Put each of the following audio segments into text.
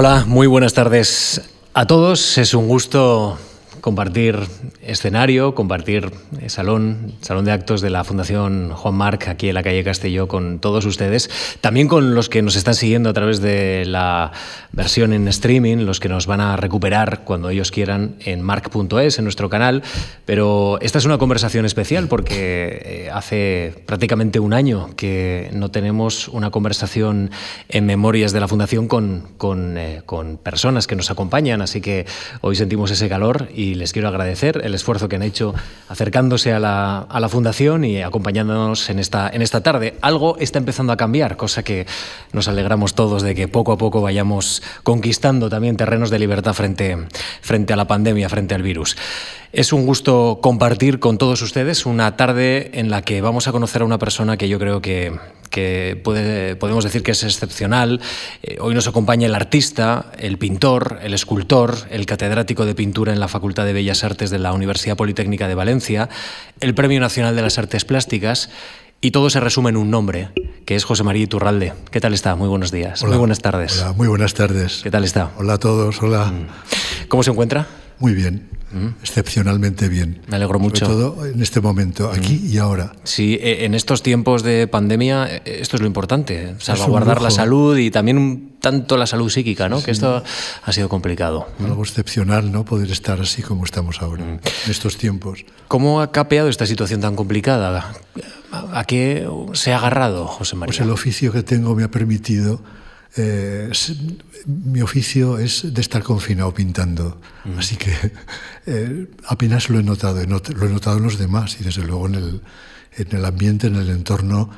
Hola, muy buenas tardes a todos. Es un gusto compartir escenario, compartir salón, salón de actos de la Fundación Juan Marc aquí en la calle Castelló con todos ustedes, también con los que nos están siguiendo a través de la versión en streaming, los que nos van a recuperar cuando ellos quieran en marc.es, en nuestro canal, pero esta es una conversación especial porque eh, hace prácticamente un año que no tenemos una conversación en memorias de la Fundación con, con, eh, con personas que nos acompañan, así que hoy sentimos ese calor y les quiero agradecer el esfuerzo que han hecho acercándose a la, a la, Fundación y acompañándonos en esta, en esta tarde. Algo está empezando a cambiar, cosa que nos alegramos todos de que poco a poco vayamos conquistando también terrenos de libertad frente, frente a la pandemia, frente al virus. Es un gusto compartir con todos ustedes una tarde en la que vamos a conocer a una persona que yo creo que, que puede, podemos decir que es excepcional. Eh, hoy nos acompaña el artista, el pintor, el escultor, el catedrático de pintura en la Facultad de Bellas Artes de la Universidad Politécnica de Valencia, el Premio Nacional de las Artes Plásticas. Y todo se resume en un nombre, que es José María Iturralde. ¿Qué tal está? Muy buenos días. Hola, muy buenas tardes. Hola, muy buenas tardes. ¿Qué tal está? Hola a todos, hola. Mm. ¿Cómo se encuentra? Muy bien, mm. excepcionalmente bien. Me alegro mucho. Sobre todo en este momento, aquí mm. y ahora. Sí, e, en estos tiempos de pandemia, e, esto es lo importante, salvaguardar la salud y también tanto la salud psíquica, ¿no? Sí. Que esto ha sido complicado. Algo excepcional, ¿no? Poder estar así como estamos ahora, mm. en estos tiempos. ¿Cómo ha capeado esta situación tan complicada? ¿A qué se ha agarrado, José María? Pues el oficio que tengo me ha permitido eh, mi oficio es de estar confinado pintando, mm. así que eh, apenas lo he notado, lo he notado en los demás y desde luego en el, en el ambiente, en el entorno,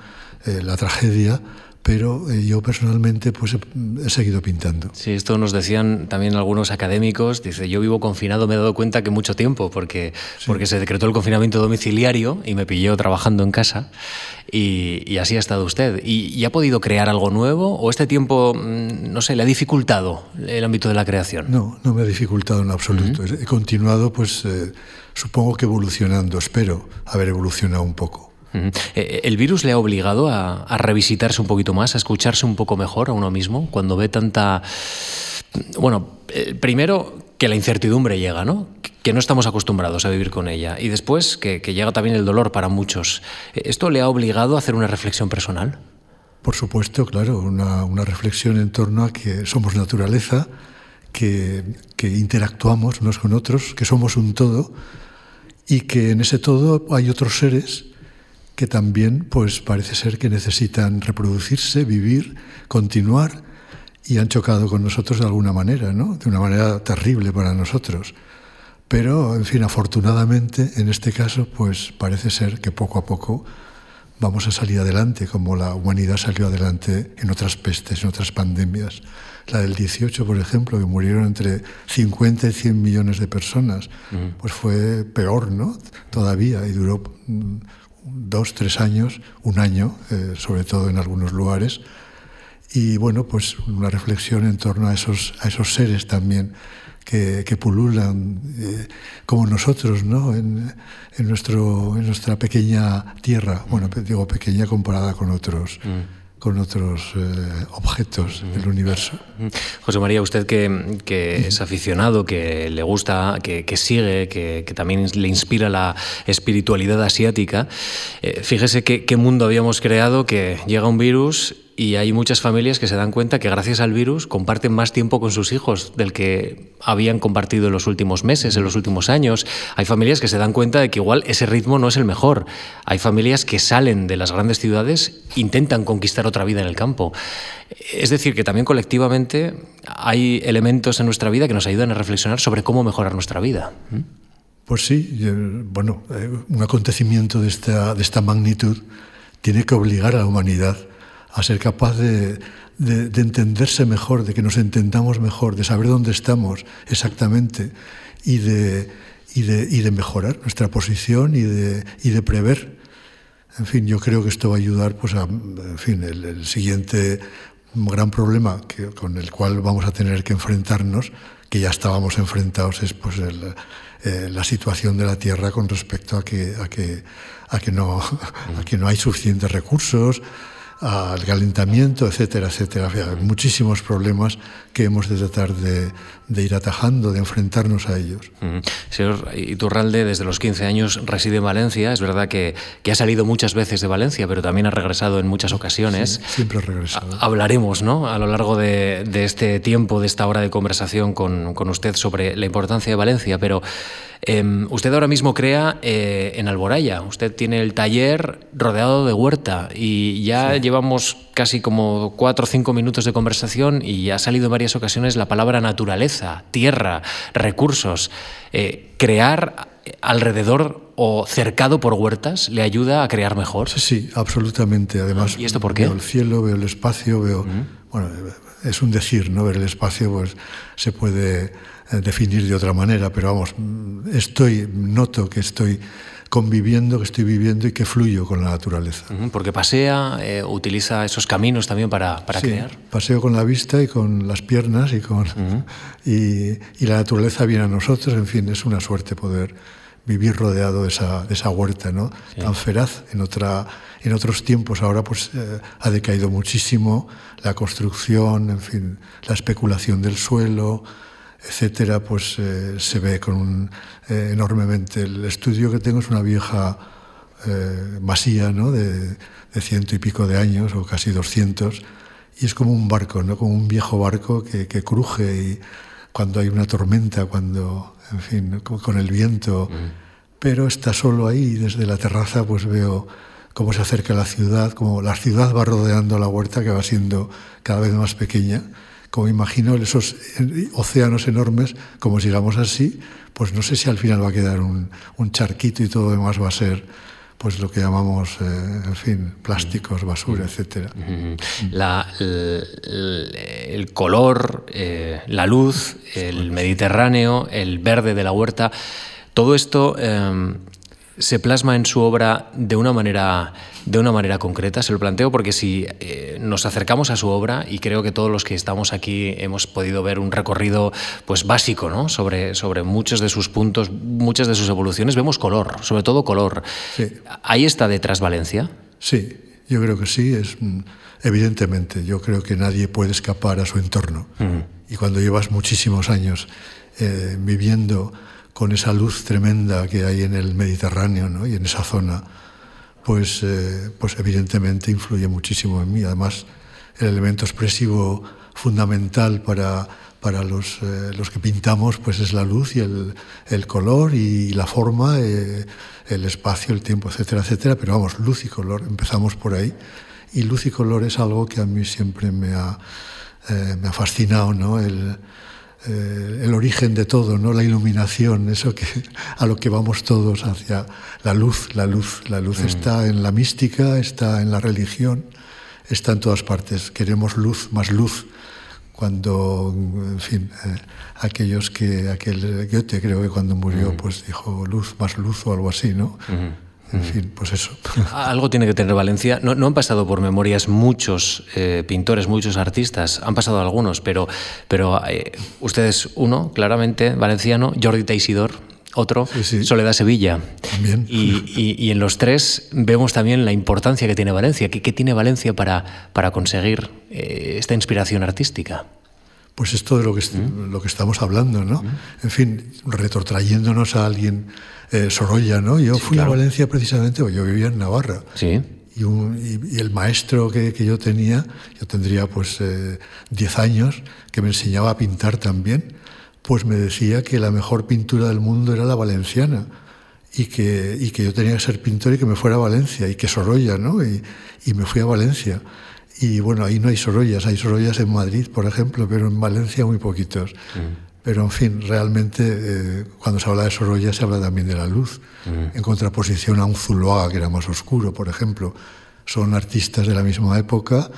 eh, la tragedia pero eh, yo personalmente pues he, he, seguido pintando. Sí, esto nos decían también algunos académicos, dice, yo vivo confinado, me he dado cuenta que mucho tiempo, porque, sí. porque se decretó el confinamiento domiciliario y me pilló trabajando en casa y, y así ha estado usted. ¿Y, ¿Y, ha podido crear algo nuevo o este tiempo, mm, no sé, le ha dificultado el ámbito de la creación? No, no me ha dificultado en absoluto. Uh -huh. He continuado pues eh, supongo que evolucionando, espero haber evolucionado un poco. Uh -huh. ¿El virus le ha obligado a, revisitarse un poquito más, a escucharse un poco mejor a uno mismo cuando ve tanta... Bueno, eh, primero que la incertidumbre llega, ¿no? Que no estamos acostumbrados a vivir con ella. Y después que, llega también el dolor para muchos. ¿Esto le ha obligado a hacer una reflexión personal? Por supuesto, claro, una, una reflexión en torno a que somos naturaleza, que, que interactuamos unos con otros, que somos un todo y que en ese todo hay otros seres que también pues parece ser que necesitan reproducirse, vivir, continuar y han chocado con nosotros de alguna manera, ¿no? De una manera terrible para nosotros. Pero, en fin, afortunadamente, en este caso, pues parece ser que poco a poco vamos a salir adelante, como la humanidad salió adelante en otras pestes, en otras pandemias. La del 18, por ejemplo, que murieron entre 50 y 100 millones de personas, pues fue peor, ¿no? Todavía, y duró dos, tres años, un año, eh, sobre todo en algunos lugares. Y bueno, pues una reflexión en torno a esos, a esos seres también que, que pululan eh, como nosotros, ¿no? En, en, nuestro, en nuestra pequeña tierra, bueno, digo pequeña comparada con otros. Mm con otros eh, objetos del universo. José María, usted que, que es aficionado, que le gusta, que, que sigue, que, que, también le inspira la espiritualidad asiática, eh, fíjese qué mundo habíamos creado que llega un virus y hay muchas familias que se dan cuenta que gracias al virus comparten más tiempo con sus hijos del que habían compartido en los últimos meses, en los últimos años. Hay familias que se dan cuenta de que igual ese ritmo no es el mejor. Hay familias que salen de las grandes ciudades, intentan conquistar otra vida en el campo. Es decir, que también colectivamente hay elementos en nuestra vida que nos ayudan a reflexionar sobre cómo mejorar nuestra vida. Pues sí, bueno, eh, un acontecimiento de esta, de esta magnitud tiene que obligar a la humanidad a ser capaz de, de, de, entenderse mejor, de que nos entendamos mejor, de saber dónde estamos exactamente y de, y de, y de mejorar nuestra posición y de, y de prever. En fin, yo creo que esto va a ayudar pues, a en fin, el, el siguiente gran problema que, con el cual vamos a tener que enfrentarnos, que ya estábamos enfrentados, es pues, el, eh, la situación de la Tierra con respecto a que, a que, a que, no, a que no hay suficientes recursos, al calentamiento, etcétera, etcétera. muchísimos problemas que hemos de tratar de, ir atajando, de enfrentarnos a ellos. Señor Iturralde, desde los 15 años reside en Valencia. Es verdad que, ha salido muchas veces de Valencia, pero también ha regresado en muchas ocasiones. siempre ha regresado. Hablaremos ¿no? a lo largo de, este tiempo, de esta hora de conversación con, con usted sobre la importancia de Valencia, pero Em, usted ahora mismo crea eh, en Alboraya, usted tiene el taller rodeado de huerta y ya llevamos casi como cuatro o cinco minutos de conversación y ha salido en varias ocasiones la palabra naturaleza, tierra, recursos. Eh, crear alrededor o cercado por huertas le ayuda a crear mejor. Sí, sí, absolutamente. Además, ¿y esto por qué? Veo el cielo, veo el espacio, veo. Bueno, es un decir, ¿no? Ver el espacio, pues se puede definir de otra manera, pero vamos, estoy, noto que estoy conviviendo, que estoy viviendo y que fluyo con la naturaleza. Porque pasea, eh, utiliza esos caminos también para, para sí, crear. Paseo con la vista y con las piernas y, con, y, la naturaleza viene a nosotros, en fin, es una suerte poder vivir rodeado de esa, de esa huerta ¿no? tan feraz en, otra, en otros tiempos. Ahora pues eh, ha decaído muchísimo la construcción, en fin, la especulación del suelo, etcétera, pues eh, se ve con eh, enormemente. El estudio que tengo es una vieja eh, masía, ¿no? De, ciento y pico de años, o casi doscientos, y es como un barco, ¿no? Como un viejo barco que, cruje y cuando hay una tormenta, cuando, en fin, con el viento, pero está solo ahí desde la terraza pues veo cómo se acerca la ciudad, como la ciudad va rodeando la huerta que va siendo cada vez más pequeña como imagino esos océanos enormes, como sigamos así, pues no sé si al final va a quedar un, charquito y todo lo demás va a ser pues lo que llamamos, eh, en fin, plásticos, basura, etc. La, el, color, eh, la luz, el Mediterráneo, el verde de la huerta, todo esto em, se plasma en su obra de una manera, de una manera concreta. Se lo planteo porque si eh, nos acercamos a su obra, y creo que todos los que estamos aquí hemos podido ver un recorrido pues, básico ¿no? sobre, sobre muchos de sus puntos, muchas de sus evoluciones, vemos color, sobre todo color. ¿Ahí está detrás Valencia? Sí, yo creo que sí, es mm, evidentemente. Yo creo que nadie puede escapar a su entorno. Y cuando llevas muchísimos años eh, viviendo con esa luz tremenda que hay en el Mediterráneo y en esa zona, pues, eh, pues evidentemente influye muchísimo en mí. Además, el elemento expresivo fundamental para, para los, eh, los, que pintamos pues es la luz y el, el color y la forma, eh, el espacio, el tiempo, etcétera, etcétera. Pero vamos, luz y color, empezamos por ahí. Y luz y color es algo que a mí siempre me ha, me ha fascinado, ¿no? El, eh, el origen de todo, ¿no? la iluminación, eso que, a lo que vamos todos hacia la luz, la luz. La luz mm. está en la mística, está en la religión, está en todas partes. Queremos luz, más luz. Cuando, en fin, eh, aquellos que, aquel Goethe creo que cuando murió, mm. pues dijo luz, más luz o algo así, ¿no? Mm. En fin, pues eso. Algo tiene que tener Valencia. No, han pasado por memorias muchos eh, pintores, muchos artistas, han pasado algunos, pero, pero eh, ustedes uno, claramente, valenciano, Jordi Teisidor, otro, Soledad Sevilla. También. Y, en los tres vemos también la importancia que tiene Valencia. ¿Qué, tiene Valencia para, para conseguir eh, esta inspiración artística? Pues esto de lo que, ¿Mm? lo que estamos hablando, ¿no? ¿Mm? En fin, retrotrayéndonos a alguien eh, Sorolla, ¿no? Yo fui a Valencia precisamente, yo vivía en Navarra. Sí. Y, el maestro que, yo tenía, yo tendría pues 10 eh, años, que me enseñaba a pintar también, pues me decía que la mejor pintura del mundo era la valenciana y que, y que yo tenía que ser pintor y que me fuera a Valencia y que Sorolla, ¿no? Y, y me fui a Valencia. Y bueno, ahí no hay Sorollas, hay Sorollas en Madrid, por ejemplo, pero en Valencia muy poquitos. Mm. Pero, en fin, realmente eh, cuando se habla de Sorolla se habla también de la luz, en contraposición a un Zuloaga que era más oscuro, por ejemplo. Son artistas de la misma época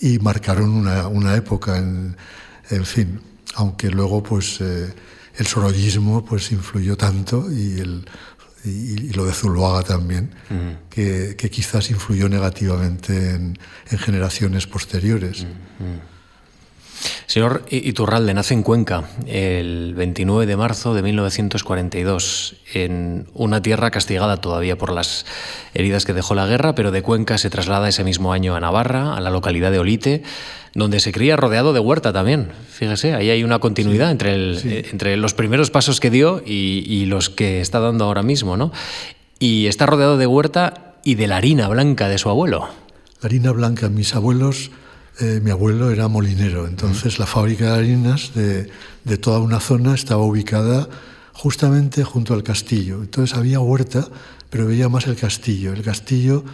y marcaron una, una época, en, en, fin, aunque luego pues, eh, el sorollismo pues, influyó tanto y, el, y, lo de Zuloaga también, que, que, quizás influyó negativamente en, en generaciones posteriores. Señor Iturralde nace en Cuenca el 29 de marzo de 1942, en una tierra castigada todavía por las heridas que dejó la guerra, pero de Cuenca se traslada ese mismo año a Navarra, a la localidad de Olite, donde se cría rodeado de huerta también. Fíjese, ahí hay una continuidad entre, eh, entre los primeros pasos que dio y, y, los que está dando ahora mismo, ¿no? Y está rodeado de huerta y de la harina blanca de su abuelo. La harina blanca, mis abuelos eh, mi abuelo era molinero, entonces la fábrica de harinas de, toda una zona estaba ubicada justamente junto al castillo. Entonces había huerta, pero veía más el castillo. El castillo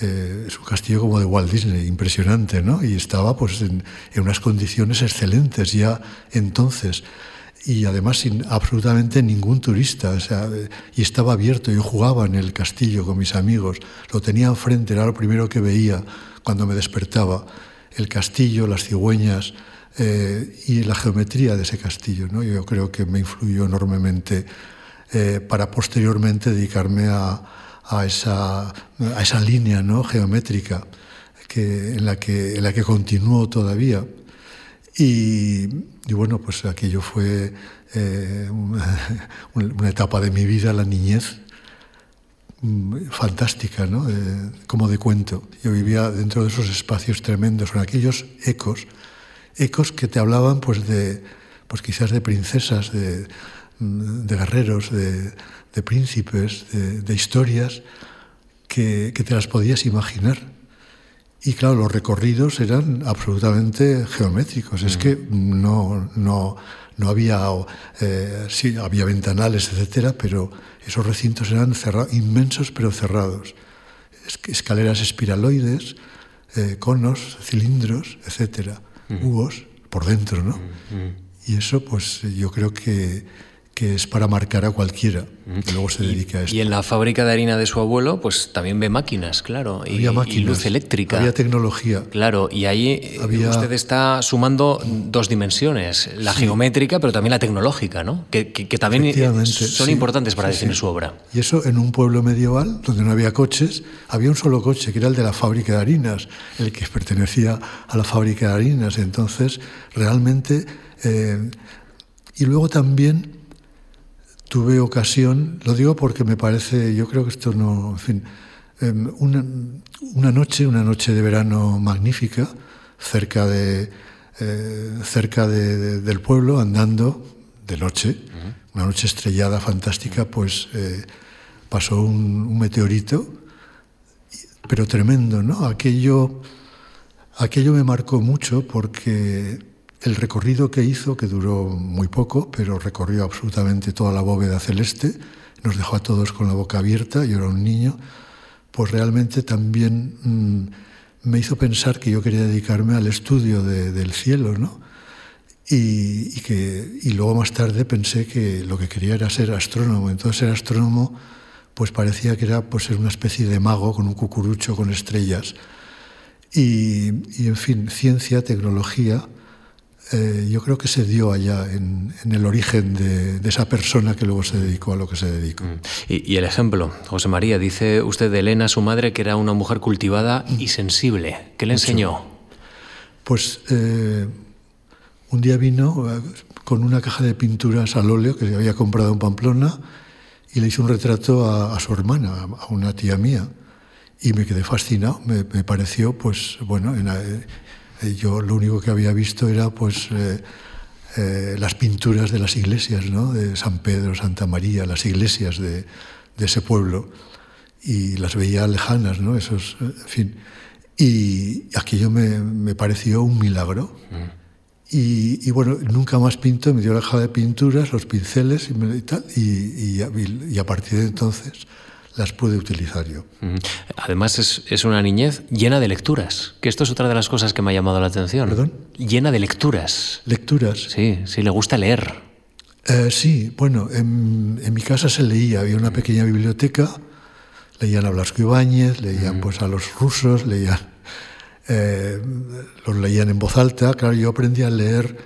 eh, es un castillo como de Walt Disney, impresionante, ¿no? Y estaba pues en, unas condiciones excelentes ya entonces y además sin absolutamente ningún turista. O sea, y estaba abierto, yo jugaba en el castillo con mis amigos, lo tenía enfrente, era lo primero que veía cuando me despertaba el castillo, las cigüeñas eh, y la geometría de ese castillo. ¿no? Yo creo que me influyó enormemente eh, para posteriormente dedicarme a, esa, a esa, línea ¿no? geométrica que, en, la que, en la que continúo todavía. Y, bueno, pues aquello fue eh, una, etapa de mi vida, la niñez, fantástica, ¿no? como de cuento. Yo vivía dentro de esos espacios tremendos, con aquellos ecos, ecos que te hablaban pues de, pues quizás de princesas, de, mm, de guerreros, de, de príncipes, de, historias que, que, te las podías imaginar. Y claro, los recorridos eran absolutamente geométricos. Es mm. que no, no, no había, eh, sí, había ventanales, etcétera, pero esos recintos eran cerrados, inmensos pero cerrados. Escaleras espiraloides, eh, conos, cilindros, etcétera, Hubo por dentro, ¿no? Y eso, pues yo creo que, que es para marcar a cualquiera que luego se dedique a esto. Y en la fábrica de harina de su abuelo, pues también ve máquinas, claro, y, máquinas, y luz eléctrica. Había tecnología. Claro, y ahí eh, usted está sumando dos dimensiones, la geométrica, pero también la tecnológica, ¿no? Que, que, también son importantes para definir su obra. Y eso en un pueblo medieval, donde no había coches, había un solo coche, que era el de la fábrica de harinas, el que pertenecía a la fábrica de harinas. Entonces, realmente... Eh, y luego también tuve ocasión, lo digo porque me parece, yo creo que esto no, en fin, em, una, una noche, una noche de verano magnífica, cerca, de, eh, cerca de, del pueblo, andando de noche, una noche estrellada, fantástica, pues eh, pasó un, un, meteorito, pero tremendo, ¿no? Aquello, aquello me marcó mucho porque el recorrido que hizo, que duró muy poco, pero recorrió absolutamente toda la bóveda celeste, nos dejó a todos con la boca abierta, yo era un niño, pues realmente también mmm, me hizo pensar que yo quería dedicarme al estudio de, del cielo, ¿no? Y, y, que, y luego más tarde pensé que lo que quería era ser astrónomo. Entonces ser astrónomo pues parecía que era pues, ser una especie de mago con un cucurucho con estrellas. Y, y en fin, ciencia, tecnología, eh, yo creo que se dio allá en, en el origen de, de, esa persona que luego se dedicó a lo que se dedicó. Mm. Y, y, el ejemplo, José María, dice usted de Elena, su madre, que era una mujer cultivada y sensible. ¿Qué le Mucho. enseñó? Pues eh, un día vino eh, con una caja de pinturas al óleo que se había comprado en Pamplona y le hizo un retrato a, a su hermana, a una tía mía. Y me quedé fascinado, me, me pareció, pues, bueno, en, eh, yo lo único que había visto era pues eh, eh, las pinturas de las iglesias, ¿no? de San Pedro, Santa María, las iglesias de, de ese pueblo, y las veía lejanas, ¿no? Esos, en fin. Y aquello me, me pareció un milagro. Mm. Y, y, bueno, nunca más pinto, me dio la caja de pinturas, los pinceles y, me, y tal, y, y, y a partir de entonces las pude utilizar yo. Además es, es, una niñez llena de lecturas, que esto es otra de las cosas que me ha llamado la atención. ¿Perdón? Llena de lecturas. Lecturas. Sí, sí, le gusta leer. Eh, sí, bueno, en, en, mi casa se leía, había una pequeña biblioteca, leían a Blasco Ibáñez, leían pues a los rusos, leían, eh, los leían en voz alta, claro, yo aprendí a leer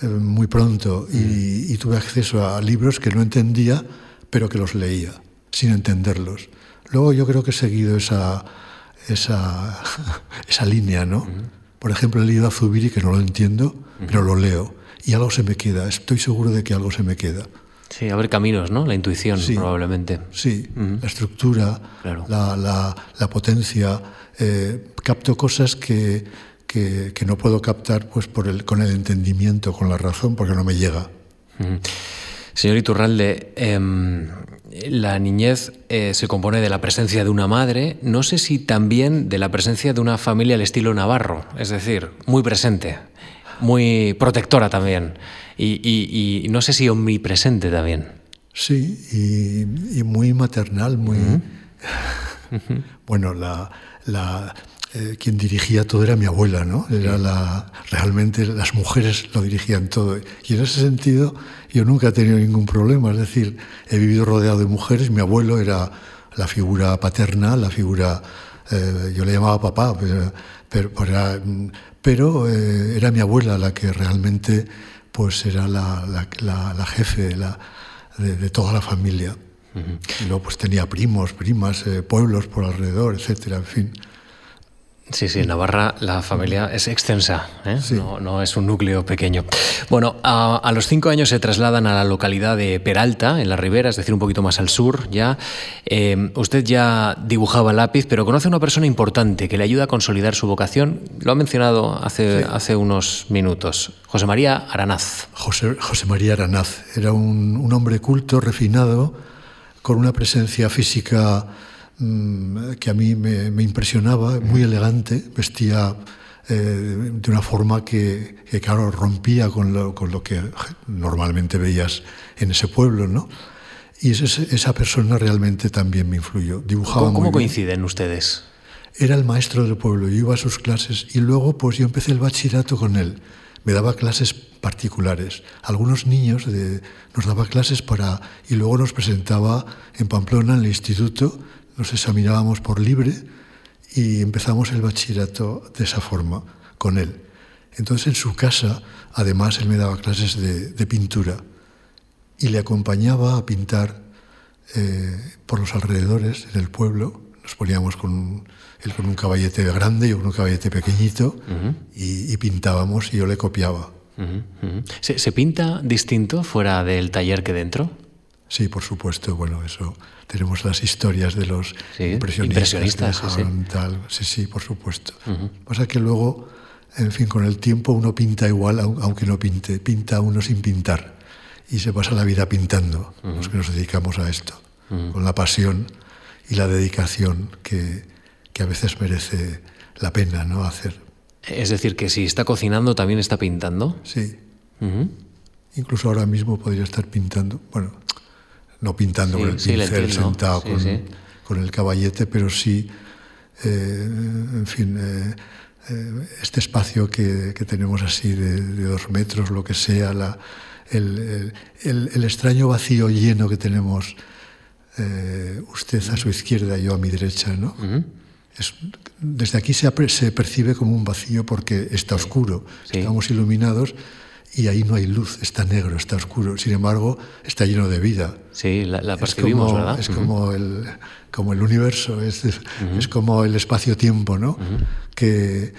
eh, muy pronto y tuve acceso a libros que no entendía, pero que los leía sin entenderlos. Luego yo creo que he seguido esa, esa, esa línea, ¿no? Uh -huh. Por ejemplo, he leído a Zubiri, que no lo entiendo, uh pero lo leo y algo se me queda, estoy seguro de que algo se me queda. Sí, abre caminos, ¿no? La intuición, probablemente. Sí, la estructura, la, la, potencia. Eh, capto cosas que, que, no puedo captar pues, por el, con el entendimiento, con la razón, porque no me llega. Señor Iturralde, em, la niñez eh, se compone de la presencia de una madre, no sé si también de la presencia de una familia al estilo navarro, es decir, muy presente, muy protectora también, y, no sé si omnipresente también. Sí, y, muy maternal, muy... bueno, la, la eh, quien dirigía todo era mi abuela, ¿no? Era la, realmente las mujeres lo dirigían todo. Y en ese sentido yo nunca he tenido ningún problema, es decir, he vivido rodeado de mujeres, mi abuelo era la figura paterna, la figura, eh, yo le llamaba papá, pero, pero, eh, era, mi abuela la que realmente pues era la, la, jefe de, toda la familia. Y luego pues tenía primos, primas, pueblos por alrededor, etcétera, en fin. Sí, sí, en Navarra la familia es extensa, ¿eh? no, es un núcleo pequeño. Bueno, a, los cinco años se trasladan a la localidad de Peralta, en la Ribera, es decir, un poquito más al sur ya. Eh, usted ya dibujaba lápiz, pero conoce a una persona importante que le ayuda a consolidar su vocación. Lo ha mencionado hace, hace unos minutos. José María Aranaz. José, José María Aranaz era un, un hombre culto, refinado, con una presencia física que a mí me, impresionaba, muy elegante, vestía eh, de una forma que, claro, rompía con lo, con lo, que normalmente veías en ese pueblo, ¿no? Y esa persona realmente también me influyó. Dibujaba ¿Cómo, coinciden ustedes? Era el maestro del pueblo, yo iba a sus clases y luego pues yo empecé el bachillerato con él. Me daba clases particulares. Algunos niños nos daba clases para... y luego nos presentaba en Pamplona, en el instituto, nos examinábamos por libre y empezamos el bachillerato de esa forma, con él. Entonces en su casa, además, él me daba clases de, pintura y le acompañaba a pintar eh, por los alrededores, en el pueblo. Nos poníamos con él con un caballete grande, y con un caballete pequeñito y, pintábamos y yo le copiaba. ¿Se pinta distinto fuera del taller que dentro? Sí, por supuesto. Bueno, eso tenemos las historias de los impresionistas. sí, sí. sí, por supuesto. Pasa que luego, en fin, con el tiempo uno pinta igual, aunque no pinte. Pinta uno sin pintar. Y se pasa la vida pintando, los que nos dedicamos a esto, con la pasión y la dedicación que, que a veces merece la pena ¿no? hacer. Es decir, que si está cocinando, también está pintando. Sí. Incluso ahora mismo podría estar pintando. Bueno, no pintando con el pincel sentado con, el caballete, pero sí, eh, en fin, eh, eh, este espacio que, tenemos así de, dos metros, lo que sea, la, el, extraño vacío lleno que tenemos usted a su izquierda y yo a mi derecha, ¿no? desde aquí se, se, percibe como un vacío porque está oscuro, estamos iluminados y ahí no hay luz, está negro, está oscuro. Sin embargo, está lleno de vida. Sí, la, percibimos, es como, ¿verdad? Es como, el, como el universo, es, es como el espacio-tiempo, ¿no? que,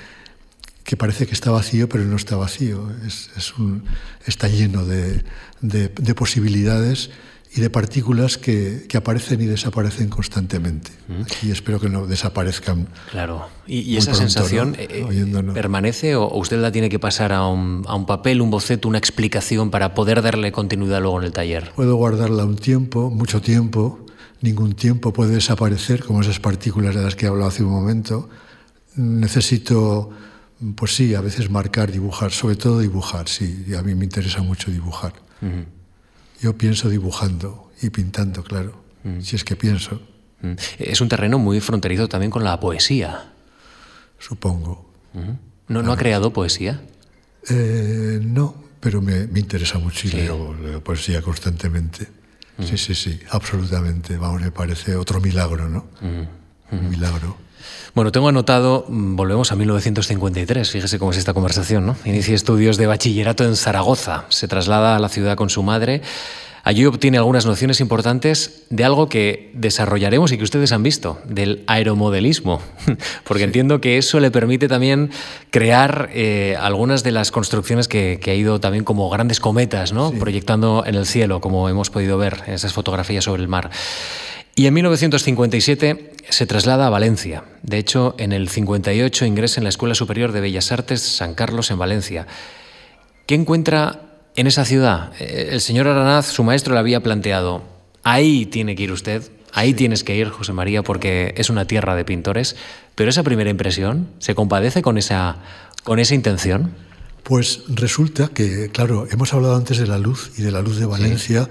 que parece que está vacío, pero no está vacío. Es, es un, está lleno de, de, de posibilidades y de partículas que, que, aparecen y desaparecen constantemente. Y espero que no desaparezcan. Claro. ¿Y, esa sensación eh, eh, permanece o usted la tiene que pasar a un, a un, papel, un boceto, una explicación para poder darle continuidad luego en el taller? Puedo guardarla un tiempo, mucho tiempo. Ningún tiempo puede desaparecer, como esas partículas de las que he hablado hace un momento. Necesito, pues sí, a veces marcar, dibujar, sobre todo dibujar, sí. Y a mí me interesa mucho dibujar. Yo pienso dibujando y pintando, claro, mm. si es que pienso. Mm. Es un terreno muy fronterizo también con la poesía. Supongo. ¿No, ¿No ha creado poesía? Eh, no, pero me, me interesa mucho y leo, poesía constantemente. Sí, sí, sí, absolutamente. Vamos, me parece otro milagro, ¿no? Un milagro. Bueno, tengo anotado, mm, volvemos a 1953, fíjese cómo es esta conversación, ¿no? Inicia estudios de bachillerato en Zaragoza, se traslada a la ciudad con su madre. Allí obtiene algunas nociones importantes de algo que desarrollaremos y que ustedes han visto, del aeromodelismo, porque entiendo que eso le permite también crear eh, algunas de las construcciones que, ha ido también como grandes cometas, ¿no? proyectando en el cielo, como hemos podido ver en esas fotografías sobre el mar. Y en 1957 se traslada a Valencia. De hecho, en el 58 ingresa en la Escuela Superior de Bellas Artes San Carlos en Valencia. ¿Qué encuentra en esa ciudad, eh, el señor Aranaz, su maestro, le había planteado, ahí tiene que ir usted, ahí tienes que ir, José María, porque es una tierra de pintores, pero esa primera impresión, ¿se compadece con esa, con esa intención? Pues resulta que, claro, hemos hablado antes de la luz y de la luz de Valencia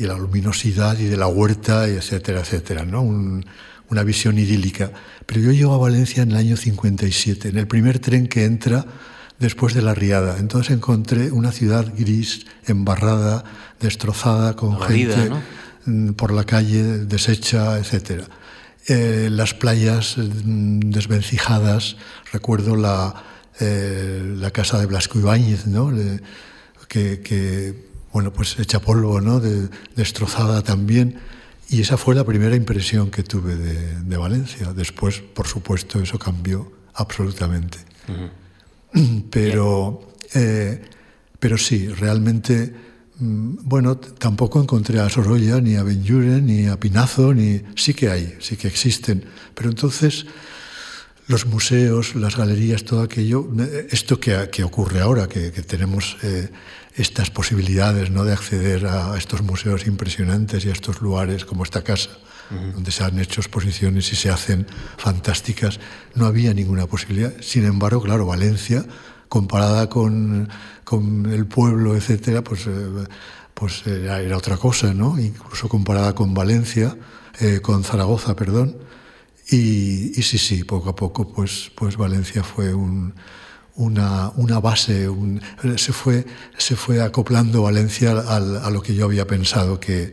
y de la luminosidad y de la huerta, y etcétera, etcétera, ¿no? una visión idílica. Pero yo llego a Valencia en el año 57, en el primer tren que entra después de la riada. Entonces encontré una ciudad gris, embarrada, destrozada, con gente mm, por la calle, deshecha, etc. Eh, las playas mm, desvencijadas, recuerdo la, eh, la casa de Blasco Ibáñez, ¿no? que, bueno, pues hecha polvo, ¿no? destrozada también. Y esa fue la primera impresión que tuve de, Valencia. Después, por supuesto, eso cambió absolutamente. Pero, eh, pero sí, realmente, mm, bueno, tampoco encontré a Sorolla, ni a Benjuren, ni a Pinazo, ni sí que hay, sí que existen. Pero entonces los museos, las galerías, todo aquello, eh, esto que, que ocurre ahora, que, tenemos eh, estas posibilidades ¿no? de acceder a estos museos impresionantes y a estos lugares como esta casa, donde se han hecho exposiciones y se hacen fantásticas, no había ninguna posibilidad. Sin embargo, claro, Valencia, comparada con, con el pueblo, etcétera, pues, eh, pues era, otra cosa, ¿no? Incluso comparada con Valencia, eh, con Zaragoza, perdón. Y, y, sí, sí, poco a poco, pues, pues Valencia fue un, una, una, base, se, fue, se fue acoplando Valencia a, a, lo que yo había pensado que,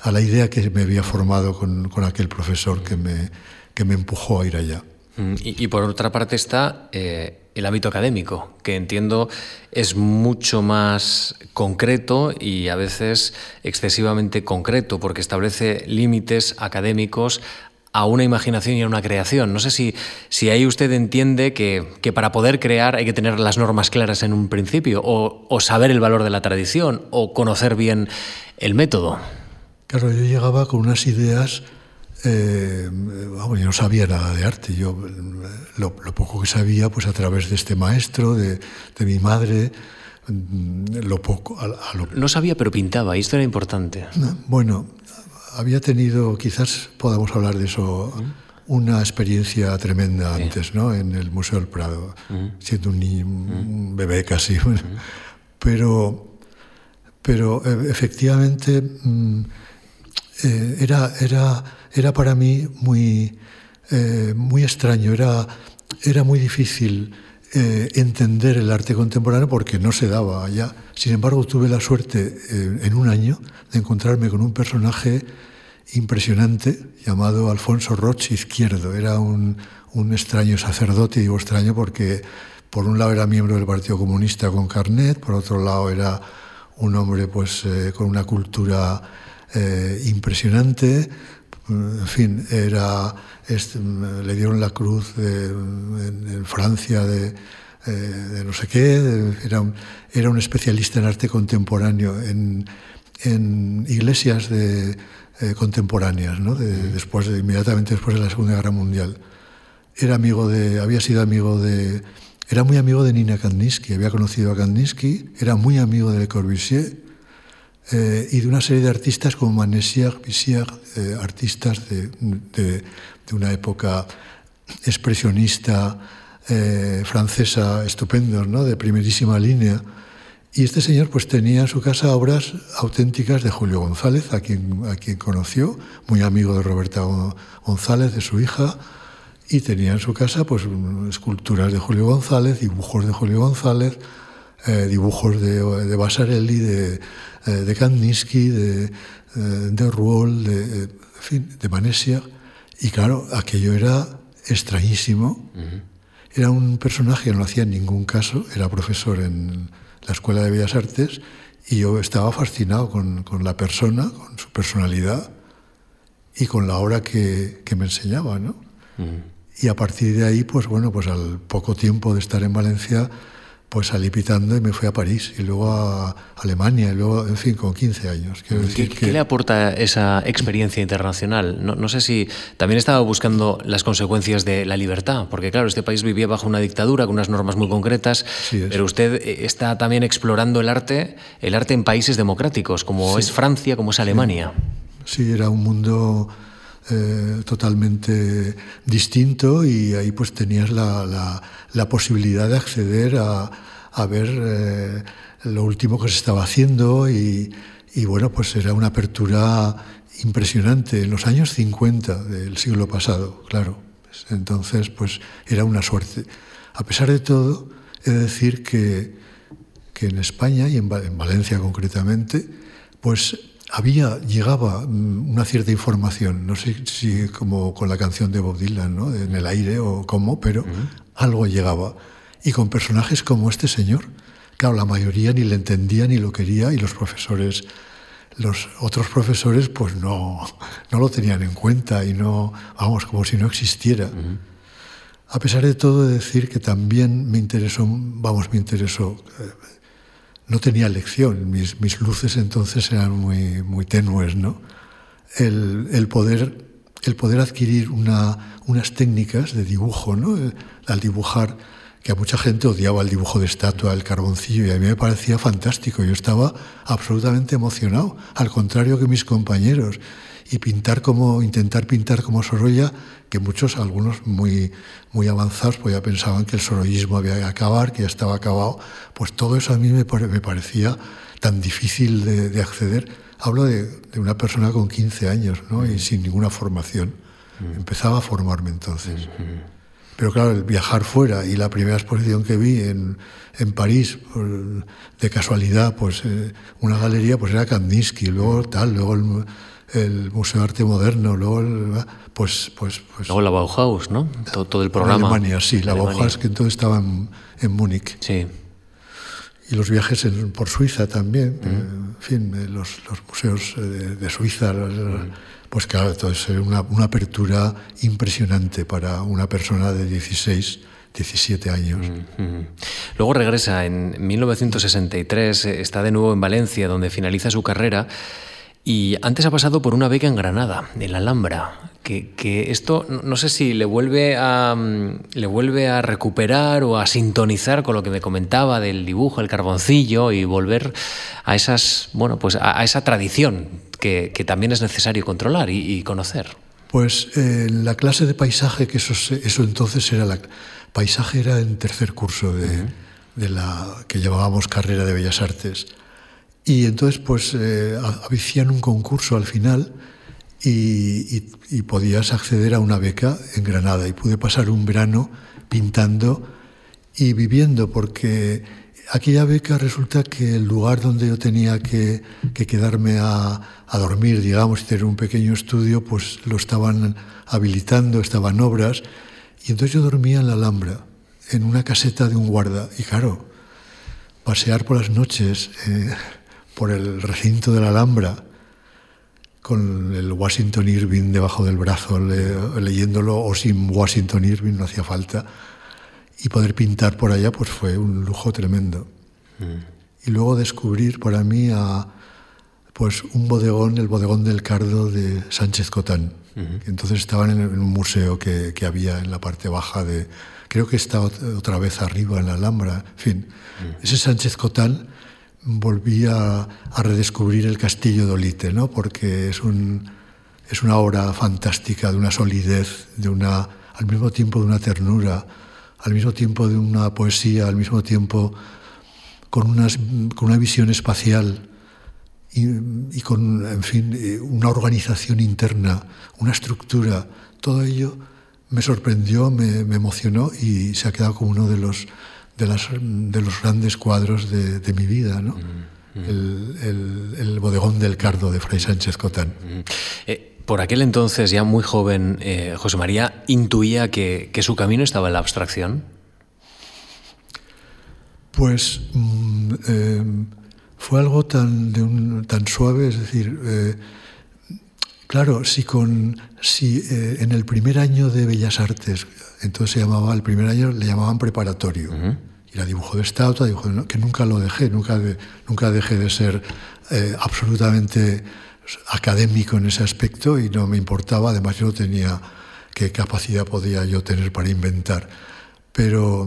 a la idea que me había formado con, con aquel profesor que me, que me empujó a ir allá. Mm, y, por otra parte está eh, el ámbito académico, que entiendo es mucho más concreto y a veces excesivamente concreto, porque establece límites académicos a una imaginación y a una creación. No sé si, si ahí usted entiende que, que, para poder crear hay que tener las normas claras en un principio, o, o saber el valor de la tradición, o conocer bien el método. Claro, yo llegaba con unas ideas, eh, vamos, yo no sabía nada de arte, yo lo, poco que sabía, pues a través de este maestro, de, mi madre, mm, lo poco... No sabía, pero pintaba, y esto era importante. Bueno, había tenido, quizás podamos hablar de eso, una experiencia tremenda antes, ¿no? En el Museo del Prado, siendo un, niño, un bebé casi. Pero, pero e, efectivamente... Mm, eh, era, era, era para mí muy, eh, muy extraño, era, era muy difícil eh, entender el arte contemporáneo porque no se daba allá. Sin embargo, tuve la suerte en un año de encontrarme con un personaje impresionante llamado Alfonso Roch Izquierdo. Era un, un extraño sacerdote, digo extraño porque por un lado era miembro del Partido Comunista con carnet, por otro lado era un hombre pues, con una cultura eh, impresionante. En fin, era, le dieron la cruz en, Francia de, eh, de, no sé qué, era un, era un especialista en arte contemporáneo, en, en iglesias de, eh, contemporáneas, ¿no? de, después de, inmediatamente después de la Segunda Guerra Mundial. Era amigo de, había sido amigo de, era muy amigo de Nina Kandinsky, había conocido a Kandinsky, era muy amigo de Le Corbusier, eh, y de una serie de artistas como Manessier, Bissier, eh, artistas de, de, de, una época expresionista eh, francesa estupendos, ¿no? de primerísima línea. Y este señor pues tenía en su casa obras auténticas de Julio González, a quien, a quien conoció, muy amigo de Roberta González, de su hija, y tenía en su casa pues esculturas de Julio González, dibujos de Julio González, dibujos de, Basarelli, de, eh, de Kandinsky, de, eh, de Ruol, de, eh, fin, de Manesia. Y claro, aquello era extrañísimo. Era un personaje no hacía en ningún caso, era profesor en la Escuela de Bellas Artes Y yo estaba fascinado con, con la persona, con su personalidad y con la obra que, que me enseñaba, ¿no? Y a partir de ahí, pues bueno, pues al poco tiempo de estar en Valencia, pues salí pitando y me fui a París y luego a Alemania y luego, en fin, con 15 años. Quiero decir ¿Qué, le aporta esa experiencia internacional? No, no, sé si también estaba buscando las consecuencias de la libertad, porque claro, este país vivía bajo una dictadura con unas normas muy concretas, pero usted eh, está también explorando el arte, el arte en países democráticos, como es Francia, como es Alemania. Sí, era un mundo eh, totalmente distinto y ahí pues tenías la, la, posibilidad de acceder a, a ver eh, lo último que se estaba haciendo y, y, bueno, pues era una apertura impresionante en los años 50 del siglo pasado, claro. Entonces, pues era una suerte. A pesar de todo, he de decir que, que en España y en, en Valencia concretamente, pues había, llegaba mm, una cierta información, no sé si como con la canción de Bob Dylan, ¿no? en el aire o cómo, pero algo llegaba. Y con personajes como este señor, claro, la mayoría ni le entendía ni lo quería y los profesores, los otros profesores, pues no, no lo tenían en cuenta y no, vamos, como si no existiera. A pesar de todo, de decir que también me interesó, vamos, me interesó. Eh, no tenía elección, mis, mis luces entonces eran muy, muy tenues, ¿no? El, el, poder, el poder adquirir una, unas técnicas de dibujo, ¿no? Al dibujar, que a mucha gente odiaba el dibujo de estatua, el carboncillo, y a mí me parecía fantástico, yo estaba absolutamente emocionado, al contrario que mis compañeros y pintar como, intentar pintar como Sorolla, que muchos, algunos muy, muy avanzados, pues ya pensaban que el sorollismo había que acabar, que ya estaba acabado, pues todo eso a mí me, me parecía tan difícil de, de acceder. Hablo de, de, una persona con 15 años ¿no? y sin ninguna formación. Empezaba a formarme entonces. Pero claro, el viajar fuera y la primera exposición que vi en, en París, de casualidad, pues eh, una galería, pues era Kandinsky, luego tal, luego el, el Museo de Arte Moderno, luego, el, pues, pues, pues... Luego la Bauhaus, ¿no? Todo, todo el programa. Alemania, sí, la Alemania. Bauhaus que entonces estaba en, en Múnich. Sí. Y los viajes en, por Suiza también, mm. eh, en fin, eh, los, los museos de, de Suiza, mm. pues claro, entonces una, una apertura impresionante para una persona de 16 17 años. Mm -hmm. Luego regresa en 1963, está de nuevo en Valencia, donde finaliza su carrera y antes ha pasado por una beca en Granada, en la Alhambra, que, que esto no sé si le vuelve, a, le vuelve a recuperar o a sintonizar con lo que me comentaba del dibujo, el carboncillo y volver a esas, bueno, pues a, a esa tradición que, que, también es necesario controlar y, y conocer. Pues eh, la clase de paisaje, que eso, eso entonces era la paisaje era en tercer curso de, uh -huh. de la que llevábamos carrera de Bellas Artes. Y entonces, pues, eh, un concurso al final y, y, y, podías acceder a una beca en Granada. Y pude pasar un verano pintando y viviendo, porque aquella beca resulta que el lugar donde yo tenía que, que quedarme a, a, dormir, digamos, y tener un pequeño estudio, pues lo estaban habilitando, estaban obras. Y entonces yo dormía en la Alhambra, en una caseta de un guarda. Y claro, pasear por las noches. Eh, por el recinto de la Alhambra con el Washington Irving debajo del brazo, le, leyéndolo, o sin Washington Irving, no hacía falta. Y poder pintar por allá, pues fue un lujo tremendo. Mm. Y luego descubrir para mí a, pues un bodegón, el bodegón del Cardo de Sánchez Cotán. Uh -huh. que entonces estaban en, en un museo que, que, había en la parte baja de... Creo que está otra vez arriba en la Alhambra. En fin, -huh. ese Sánchez Cotán volví a, redescubrir el castillo de Olite, ¿no? porque es, un, es una obra fantástica, de una solidez, de una, al mismo tiempo de una ternura, al mismo tiempo de una poesía, al mismo tiempo con, unas, con una visión espacial y, y, con, en fin, una organización interna, una estructura, todo ello me sorprendió, me, me emocionó y se ha quedado como uno de los de, las, de los grandes cuadros de, de mi vida, ¿no? Mm, mm. El, el, el, bodegón del Cardo de Fray Sánchez Cotán. Mm. Eh, por aquel entonces, ya muy joven, eh, José María intuía que, que, su camino estaba en la abstracción. Pues, eh, fue algo tan, de un, tan suave, es decir, claro, si, con, si eh, en el primer año de Bellas Artes, entonces se llamaba, el primer año le llamaban preparatorio, y era dibujo de estatua, dibujo que nunca lo dejé, nunca, nunca dejé de ser eh, absolutamente académico en ese aspecto y no me importaba, además yo no tenía qué capacidad podía yo tener para inventar. Pero,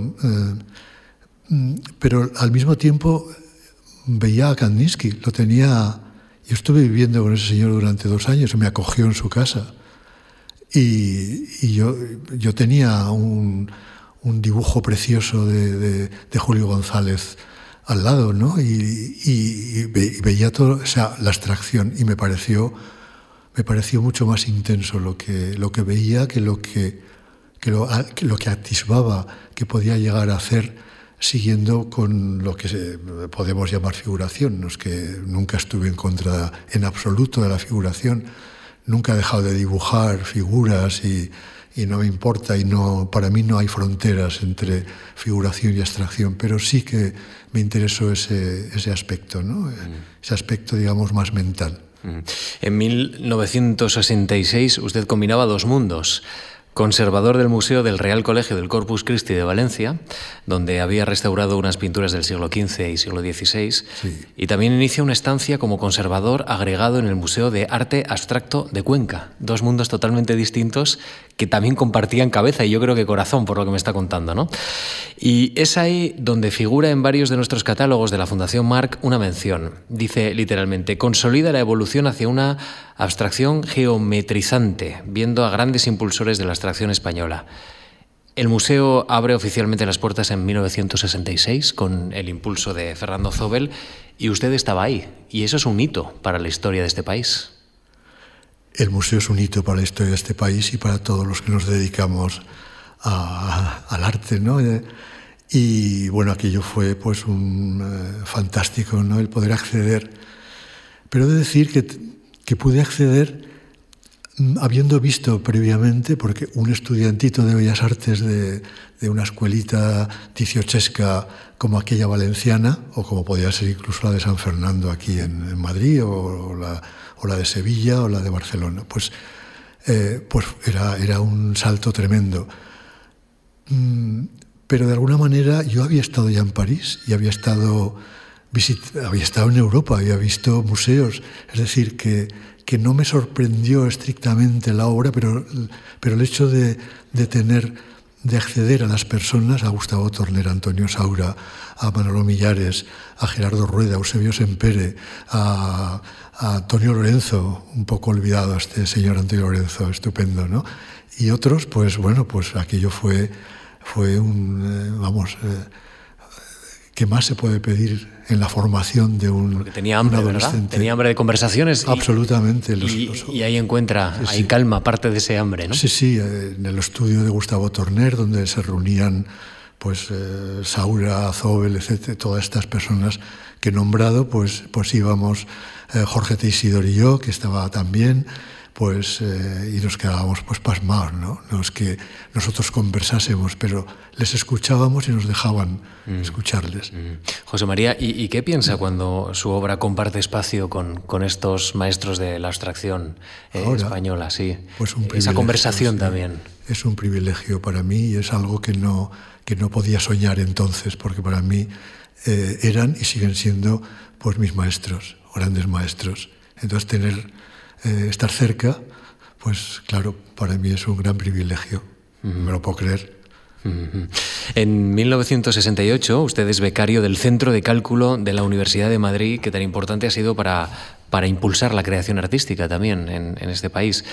mm, pero al mismo tiempo veía a Kandinsky, lo tenía... Yo estuve viviendo con ese señor durante dos años, me acogió en su casa. Y, yo, yo, tenía un, un dibujo precioso de, de, Julio González al lado, ¿no? Y, veía todo, o sea, la abstracción, y me pareció, me pareció mucho más intenso lo que, lo que veía que lo que, que lo que atisbaba que podía llegar a hacer siguiendo con lo que podemos llamar figuración. No es que nunca estuve en contra en absoluto de la figuración, nunca he dejado de dibujar figuras y, no me importa y no, para mí no hay fronteras entre figuración y abstracción, pero sí que me interesó ese, ese aspecto, ¿no? Mm. ese aspecto, digamos, más mental. Mm. En 1966 usted combinaba dos mundos conservador del Museo del Real Colegio del Corpus Christi de Valencia, donde había restaurado unas pinturas del siglo XV y siglo XVI, y también inicia una estancia como conservador agregado en el Museo de Arte Abstracto de Cuenca, dos mundos totalmente distintos que también compartían cabeza y yo creo que corazón, por lo que me está contando. ¿no? Y es ahí donde figura en varios de nuestros catálogos de la Fundación Marc una mención. Dice literalmente, consolida la evolución hacia una abstracción geometrizante, viendo a grandes impulsores de la abstracción española. El museo abre oficialmente las puertas en 1966 con el impulso de Fernando Zobel y usted estaba ahí. Y eso es un hito para la historia de este país. El museo es un hito para la historia de este país y para todos los que nos dedicamos al arte, ¿no? Y bueno, aquello fue pues un eh, fantástico, ¿no? El poder acceder. Pero he de decir que que pude acceder mm, habiendo visto previamente, porque un estudiantito de Bellas Artes de, una escuelita diciochesca como aquella valenciana, o como podía ser incluso la de San Fernando aquí en, Madrid, o la, o la, de Sevilla, o la de Barcelona, pues, eh, pues era, era un salto tremendo. Mm, pero de alguna manera yo había estado ya en París y había estado había estado en Europa, había visto museos, es decir, que, que no me sorprendió estrictamente la obra, pero, pero el hecho de, de tener, de acceder a las personas, a Gustavo Torner, a Antonio Saura, a Manolo Millares, a Gerardo Rueda, a Eusebio Sempere, a, a Antonio Lorenzo, un poco olvidado este señor Antonio Lorenzo, estupendo, ¿no? Y otros, pues bueno, pues aquello fue, fue un, eh, vamos, eh, ¿qué más se puede pedir en la formación de un, Porque tenía hambre, adolescente? Tenía hambre de conversaciones. Absolutamente. y, ahí encuentra, ahí calma parte de ese hambre, ¿no? Sí, sí, en el estudio de Gustavo Torner, donde se reunían pues eh, Saura, Zobel, etcétera, todas estas personas que he nombrado, pues, pues íbamos eh, Jorge Teisidor y yo, que estaba también, pues, eh, y nos quedábamos pues pasmados, ¿no? No es que nosotros conversásemos, pero les escuchábamos y nos dejaban mm. escucharles. Mm. José María, ¿y, qué piensa cuando su obra comparte espacio con, con estos maestros de la abstracción eh, española? Sí, pues un esa conversación también. Es un privilegio para mí y es algo que no, que no podía soñar entonces, porque para mí eh, eran y siguen siendo pues mis maestros, grandes maestros. Entonces tener eh, estar cerca, pues claro, para mí es un gran privilegio, me lo puedo creer. En 1968 usted es becario del Centro de Cálculo de la Universidad de Madrid, que tan importante ha sido para, para impulsar la creación artística también en, en este país.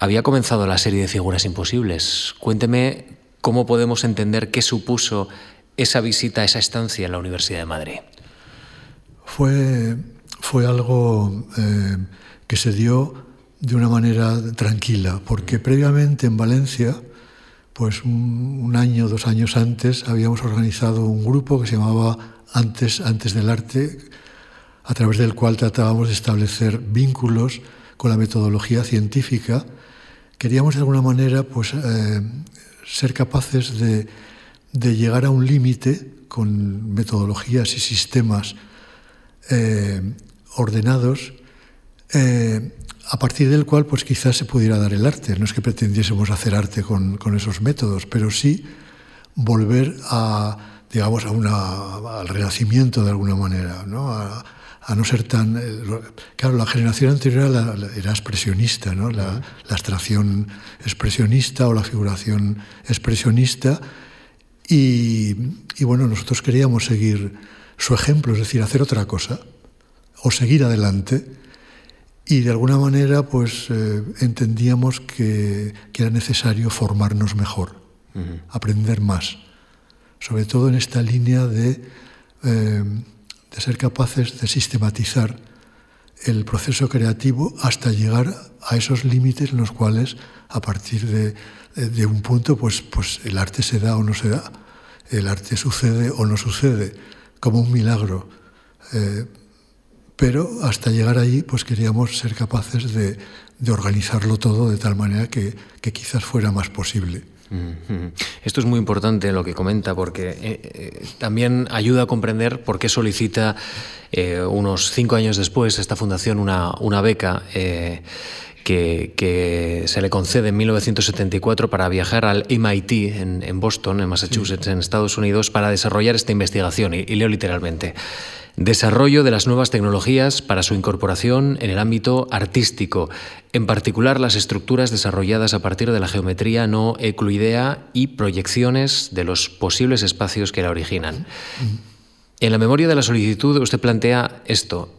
Había comenzado la serie de figuras imposibles. Cuénteme cómo podemos entender qué supuso esa visita, esa estancia en la Universidad de Madrid. Fue, fue algo... Eh, que se dio de una manera tranquila, porque previamente en Valencia, pues un, año, dos años antes, habíamos organizado un grupo que se llamaba Antes, antes del Arte, a través del cual tratábamos de establecer vínculos con la metodología científica. Queríamos de alguna manera pues, eh, ser capaces de, de llegar a un límite con metodologías y sistemas eh, ordenados, eh, a partir del cual pues quizás se pudiera dar el arte. No es que pretendiésemos hacer arte con, esos métodos, pero sí volver a, digamos, a una, al renacimiento de alguna manera, ¿no? A, no ser tan... Eh, claro, la generación anterior era, expresionista, ¿no? La, la, abstracción expresionista o la figuración expresionista. Y, y bueno, nosotros queríamos seguir su ejemplo, es decir, hacer otra cosa o seguir adelante y de alguna manera pues eh, entendíamos que, era necesario formarnos mejor, aprender más, sobre todo en esta línea de, eh, de, ser capaces de sistematizar el proceso creativo hasta llegar a esos límites en los cuales a partir de, de un punto pues, pues el arte se da o no se da, el arte sucede o no sucede, como un milagro. Eh, pero hasta llegar allí pues queríamos ser capaces de, organizarlo todo de tal manera que, quizás fuera más posible. Esto es muy importante lo que comenta porque eh, eh, también ayuda a comprender por qué solicita eh, unos cinco años después esta fundación una, una beca que, se le concede en 1974 para viajar al MIT en, Boston, en Massachusetts, en Estados Unidos, para desarrollar esta investigación. y leo literalmente. Desarrollo de las nuevas tecnologías para su incorporación en el ámbito artístico, en particular las estructuras desarrolladas a partir de la geometría no euclidea y proyecciones de los posibles espacios que la originan. En la memoria de la solicitud usted plantea esto.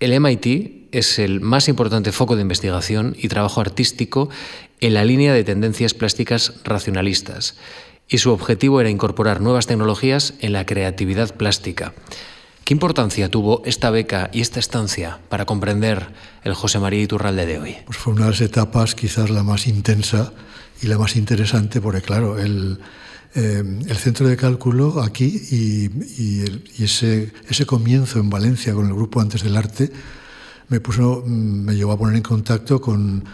El MIT es el más importante foco de investigación y trabajo artístico en la línea de tendencias plásticas racionalistas, y su objetivo era incorporar nuevas tecnologías en la creatividad plástica. ¿Qué importancia tuvo esta beca y esta estancia para comprender el José María Iturralde de hoy? Pues fue una de las etapas quizás la más intensa y la más interesante, porque claro, el, eh, el centro de cálculo aquí y, ese, comienzo en Valencia con el grupo Antes del Arte me, puso, me llevó a poner en contacto con,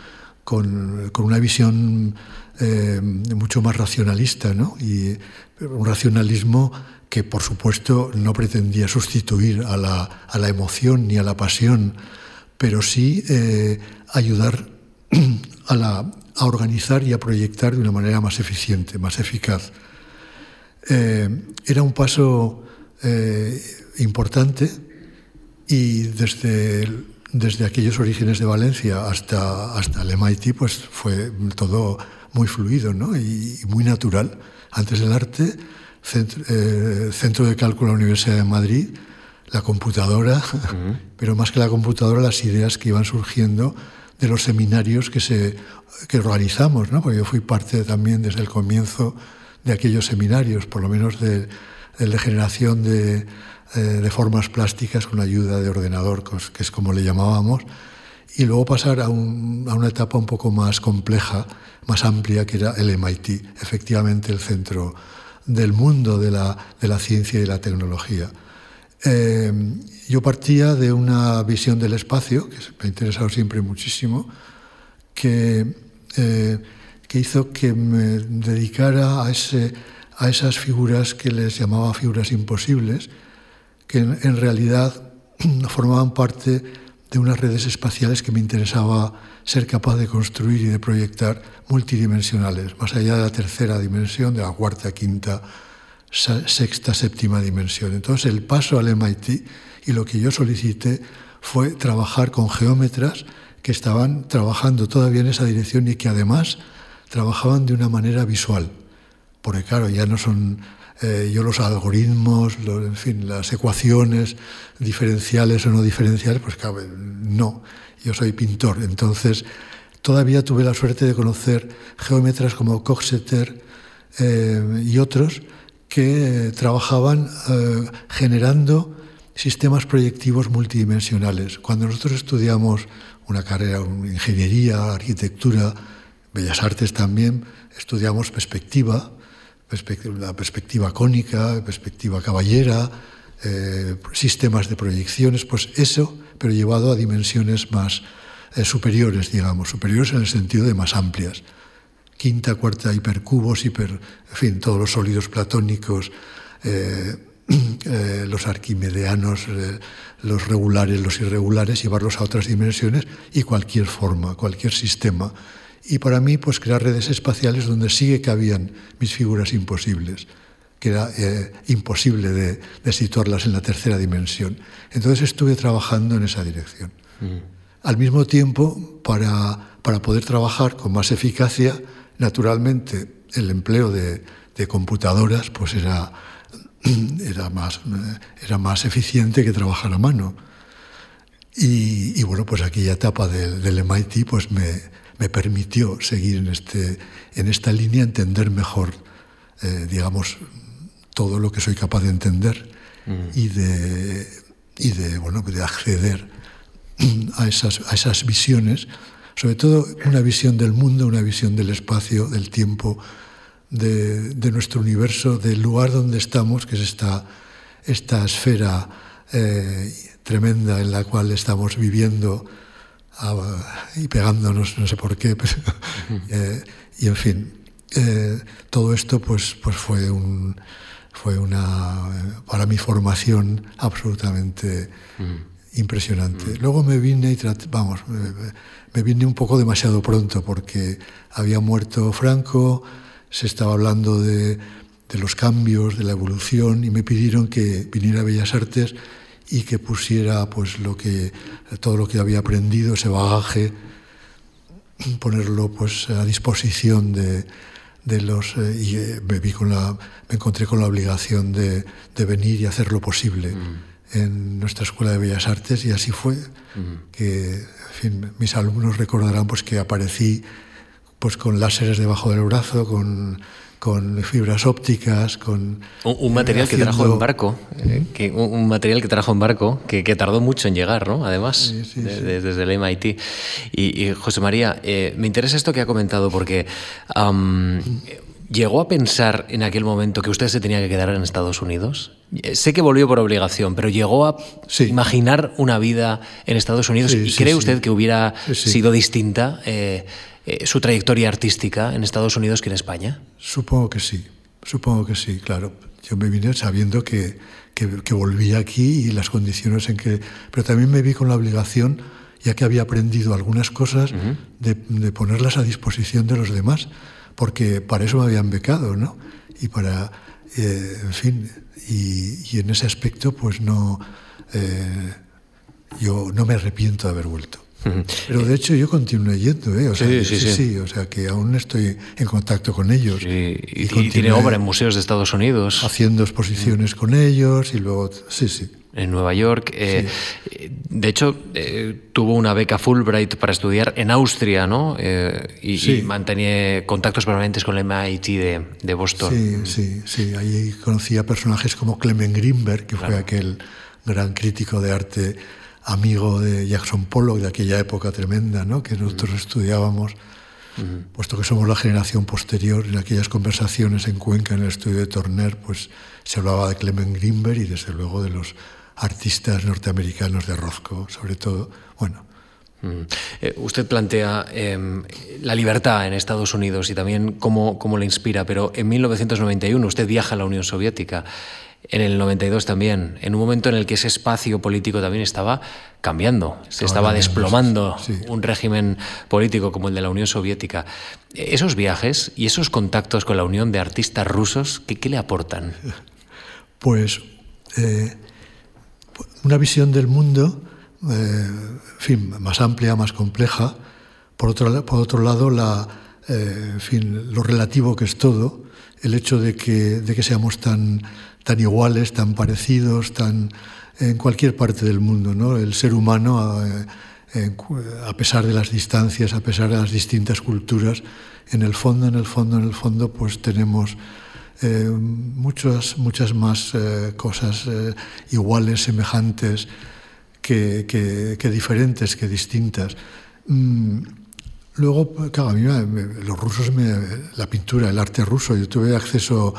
con, con una visión eh, mucho más racionalista, ¿no? y un racionalismo que por supuesto no pretendía sustituir a la, a la emoción ni a la pasión, pero sí eh, ayudar a, la, a, organizar y a proyectar de una manera más eficiente, más eficaz. Eh, era un paso eh, importante y desde, desde aquellos orígenes de Valencia hasta, hasta el MIT pues fue todo muy fluido ¿no? y, y muy natural. Antes del arte eh, centro, de Cálculo de la Universidad de Madrid, la computadora, pero más que la computadora, las ideas que iban surgiendo de los seminarios que, se, que organizamos, ¿no? porque yo fui parte también desde el comienzo de aquellos seminarios, por lo menos de, de generación de, eh, de, formas plásticas con ayuda de ordenador, que es como le llamábamos, y luego pasar a, un, a, una etapa un poco más compleja, más amplia, que era el MIT, efectivamente el centro del mundo de la, de la ciencia y la tecnología. Eh, yo partía de una visión del espacio, que me ha interesado siempre muchísimo, que, eh, que hizo que me dedicara a, ese, a esas figuras que les llamaba figuras imposibles, que en, en realidad formaban parte de unas redes espaciales que me interesaba ser capaz de construir y de proyectar multidimensionales, más allá de la tercera dimensión, de la cuarta, quinta, sexta, séptima dimensión. Entonces el paso al MIT y lo que yo solicité fue trabajar con geómetras que estaban trabajando todavía en esa dirección y que además trabajaban de una manera visual. Porque claro, ya no son eh, yo los algoritmos, en fin, las ecuaciones diferenciales o no diferenciales, pues claro, no yo soy pintor, entonces todavía tuve la suerte de conocer geómetras como Coxeter eh, y otros que trabajaban eh, generando sistemas proyectivos multidimensionales. Cuando nosotros estudiamos una carrera, en ingeniería, arquitectura, bellas artes también, estudiamos perspectiva, la perspectiva cónica, perspectiva caballera, eh, sistemas de proyecciones, pues eso pero llevado a dimensiones más eh, superiores, digamos, superiores en el sentido de más amplias. Quinta, cuarta, hipercubos, hiper, en fin, todos los sólidos platónicos, eh, eh, los arquimedeanos, eh, los regulares, los irregulares, llevarlos a otras dimensiones y cualquier forma, cualquier sistema. Y para mí, pues crear redes espaciales donde sigue cabían mis figuras imposibles, que era eh, imposible de, situarlas en la tercera dimensión. Entonces estuve trabajando en esa dirección. Mm. Al mismo tiempo, para, para poder trabajar con más eficacia, naturalmente el empleo de, de computadoras pues era era más, era más eficiente que trabajar a mano. Y, bueno, pues aquella etapa del, del MIT pues me, me, permitió seguir en, este, en esta línea, entender mejor, eh, digamos, todo lo que soy capaz de entender mm. y, de, y de, bueno, de acceder a esas, a esas visiones, sobre todo una visión del mundo, una visión del espacio, del tiempo, de, nuestro universo, del lugar donde estamos, que es esta, esta esfera eh, tremenda en la cual estamos viviendo ah, y pegándonos, no sé por qué, eh, y en fin, eh, todo esto pues, pues fue, un, fue una, para mi formación absolutamente impresionante. Luego me vine y vamos, me vine un poco demasiado pronto porque había muerto Franco, se estaba hablando de, los cambios, de la evolución, y me pidieron que viniera a Bellas Artes y que pusiera pues, lo que, todo lo que había aprendido, ese bagaje, ponerlo pues, a disposición de, los... Eh, y eh, me, vi con la, me encontré con la obligación de, venir y hacer lo posible. Mm. en nuestra Escuela de Bellas Artes y así fue mm. que en fin, mis alumnos recordarán pues que aparecí pues con láseres debajo del brazo, con, con fibras ópticas, con... Un, material que trajo en barco, eh, que, un, material que trajo en barco, que, que, tardó mucho en llegar, ¿no? Además, desde el MIT. Y, José María, eh, me interesa esto que ha comentado porque... ¿Llegó a pensar en aquel momento que usted se tenía que quedar en Estados Unidos? Eh, sé que volvió por obligación, pero llegó a imaginar una vida en Estados Unidos y cree usted que hubiera sido distinta eh, su trayectoria artística en Estados Unidos que en España? Supongo que sí, supongo que sí, claro. Yo me vine sabiendo que, que, volvía aquí y las condiciones en que... Pero también me vi con la obligación, ya que había aprendido algunas cosas, de, ponerlas a disposición de los demás, porque para eso me habían becado, ¿no? Y para, eh, en fin, y, en ese aspecto, pues no, eh, yo no me arrepiento de haber vuelto. Pero de hecho yo continué yendo, ¿eh? O sea, sí, sí, sí, o sea que aún estoy en contacto con ellos. Y, tiene obra en museos de Estados Unidos. Haciendo exposiciones con ellos y luego, sí, sí. En Nueva York. Eh, de hecho, eh, tuvo una beca Fulbright para estudiar en Austria, ¿no? Eh, y, mantenía contactos permanentes con el MIT de, de, Boston. Sí, sí, sí. Ahí conocí a personajes como Clement Greenberg, que fue aquel gran crítico de arte amigo de Jackson Pollock de aquella época tremenda, ¿no? que nosotros estudiábamos, puesto que somos la generación posterior, en aquellas conversaciones en Cuenca, en el estudio de Turner, pues se hablaba de Clement Greenberg y desde luego de los artistas norteamericanos de Roscoe, sobre todo. Bueno, eh, usted plantea em, la libertad en Estados Unidos y también cómo, cómo le inspira, pero en 1991 usted viaja a la Unión Soviética en el 92 también, en un momento en el que ese espacio político también estaba cambiando, se estaba desplomando un régimen político como el de la Unión Soviética. Esos viajes y esos contactos con la Unión de Artistas Rusos, ¿qué, le aportan? Pues eh, una visión del mundo, eh, fin, más amplia, más compleja. Por otro, por otro lado, la, eh, fin, lo relativo que es todo, el hecho de que, de que seamos tan tan iguales, tan parecidos, tan en cualquier parte del mundo, ¿no? El ser humano, eh, a, pesar de las distancias, a pesar de las distintas culturas, en el fondo, en el fondo, en el fondo, pues tenemos eh, muchas, muchas más eh, cosas iguales, semejantes, que, que, diferentes, que distintas. Mm, luego, claro, a mí los rusos, me, la pintura, el arte ruso, yo tuve acceso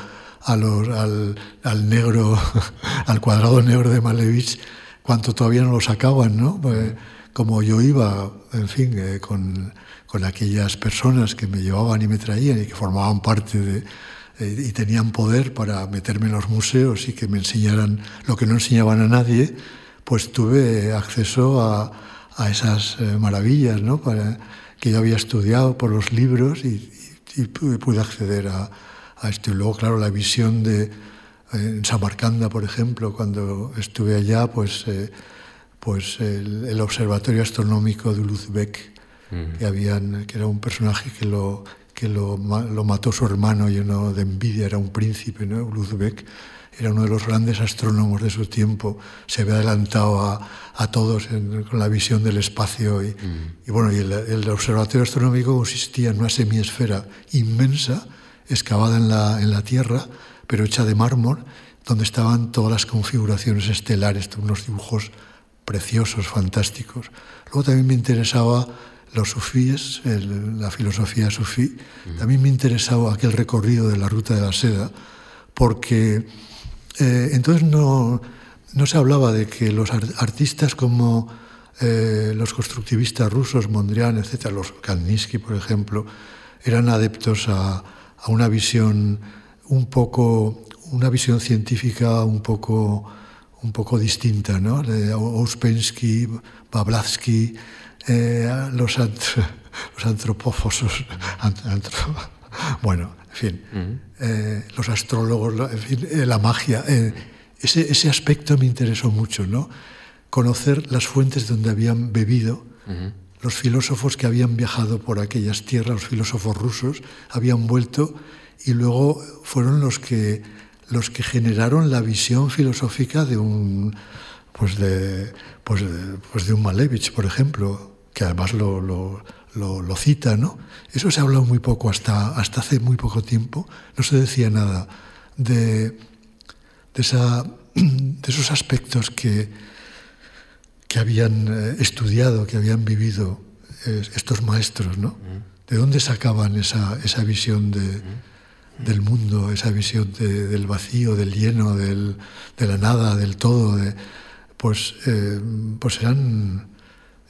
al, al, negro, al cuadrado negro de Malevich, cuanto todavía no lo sacaban, ¿no? Pues, como yo iba, en fin, eh, con, con, aquellas personas que me llevaban y me traían y que formaban parte de, eh, y tenían poder para meterme en los museos y que me enseñaran lo que no enseñaban a nadie, pues tuve acceso a, a esas eh, maravillas ¿no? para, que yo había estudiado por los libros y, y pude acceder a, a, esto. Y luego, claro, la visión de en Samarcanda, por ejemplo, cuando estuve allá, pues, eh, pues el, el, observatorio astronómico de Luzbeck, mm. que, habían, que era un personaje que lo, que lo, lo, mató su hermano lleno de envidia, era un príncipe, ¿no? Luzbeck era uno de los grandes astrónomos de su tiempo, se había adelantado a, a todos en, con la visión del espacio. Y, mm. y bueno, y el, el, observatorio astronómico consistía en una semiesfera inmensa, excavada en la, en la Tierra, pero hecha de mármol, donde estaban todas las configuraciones estelares, unos dibujos preciosos, fantásticos. Luego también me interesaba los sufíes, el, la filosofía sufí, también me interesaba aquel recorrido de la ruta de la seda, porque eh, entonces no, no, se hablaba de que los artistas como eh, los constructivistas rusos, Mondrian, etc., los Kandinsky, por ejemplo, eran adeptos a, a una visión un poco, una visión científica un poco, un poco distinta, ¿no? De Ouspensky, Bablatsky, eh, los, ant los antropófosos, antro bueno, en fin, uh -huh. eh, los astrólogos, en fin, eh, la magia. Eh, ese, ese, aspecto me interesó mucho, ¿no? Conocer las fuentes donde habían bebido. Uh -huh. Los filósofos que habían viajado por aquellas tierras, los filósofos rusos, habían vuelto y luego fueron los que, los que generaron la visión filosófica de un, pues de, pues de, pues de un Malevich, por ejemplo, que además lo, lo, lo, cita, ¿no? Eso se ha hablado muy poco, hasta, hasta hace muy poco tiempo, no se decía nada de, de, esa, de esos aspectos que, que habían eh, estudiado, que habían vivido eh, estos maestros, ¿no? ¿De dónde sacaban esa, esa visión de, del mundo, esa visión de, del vacío, del lleno, del, de la nada, del todo, de, pues, eh, pues eran,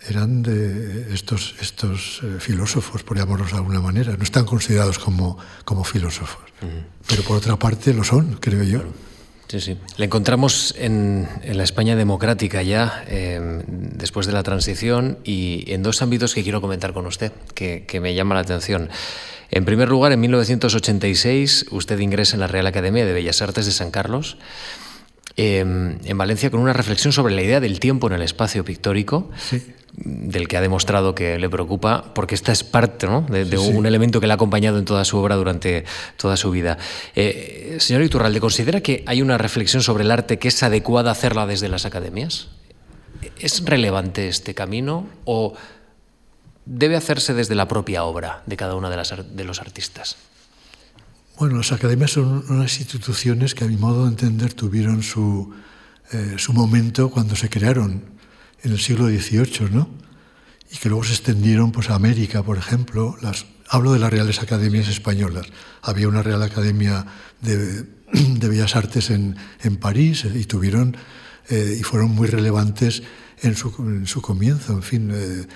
eran de estos, estos filósofos, por llamarlos de alguna manera. No están considerados como, como filósofos, uh -huh. pero por otra parte lo son, creo yo. Claro. Sí, sí. Le encontramos en, la España democrática ya, eh, después de la transición, y en dos ámbitos que quiero comentar con usted, que, me llama la atención. En primer lugar, en 1986 usted ingresa en la Real Academia de Bellas Artes de San Carlos, eh, en Valencia, con una reflexión sobre la idea del tiempo en el espacio pictórico, sí. Del que ha demostrado que le preocupa, porque esta es parte ¿no? de, de sí, un sí. elemento que le ha acompañado en toda su obra durante toda su vida. Eh, señor Iturralde, ¿considera que hay una reflexión sobre el arte que es adecuada hacerla desde las academias? ¿Es relevante este camino o debe hacerse desde la propia obra de cada uno de, las, de los artistas? Bueno, las academias son unas instituciones que a mi modo de entender tuvieron su, eh, su momento cuando se crearon en el siglo XVIII, ¿no? Y que luego se extendieron pues, a América, por ejemplo. Las, hablo de las Reales Academias Españolas. Había una Real Academia de, de Bellas Artes en, en, París y tuvieron eh, y fueron muy relevantes en su, en su comienzo. En fin, eh,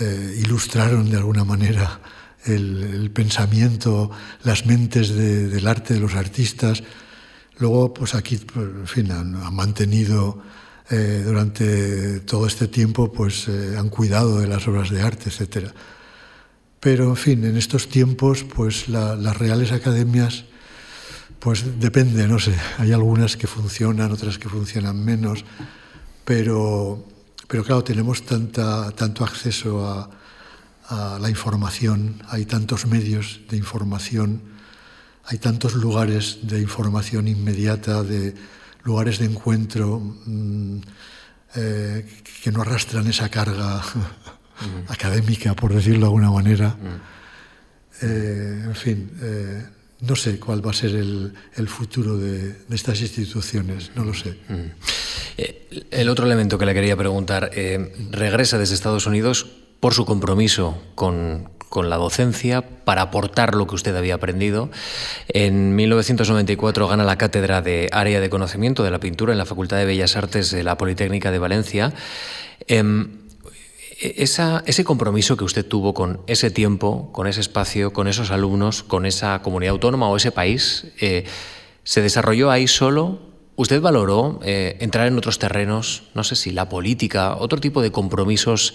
eh, ilustraron de alguna manera el, el pensamiento, las mentes de, del arte de los artistas. Luego, pues aquí, pues, en fin, han, han mantenido eh, durante todo este tiempo, pues eh, han cuidado de las obras de arte, etcétera. Pero, en fin, en estos tiempos, pues la, las reales academias, pues depende, no sé, hay algunas que funcionan, otras que funcionan menos, pero Pero claro, tenemos tanta, tanto acceso a, a la información, hay tantos medios de información, hay tantos lugares de información inmediata, de lugares de encuentro mmm, eh, que no arrastran esa carga mm. académica, por decirlo de alguna manera. Mm. Eh, en fin, eh, no sé cuál va a ser el, el futuro de, de, estas instituciones, no lo sé. Mm. El otro elemento que le quería preguntar, regresa desde Estados Unidos por su compromiso con, con, la docencia para aportar lo que usted había aprendido. En 1994 gana la cátedra de Área de Conocimiento de la Pintura en la Facultad de Bellas Artes de la Politécnica de Valencia. Eh, E-, ese compromiso que usted tuvo con ese tiempo, con ese espacio, con esos alumnos, con esa comunidad autónoma o ese país, eh, ¿se desarrolló ahí solo? ¿Usted valoró eh, entrar en otros terrenos, no sé si la política, otro tipo de compromisos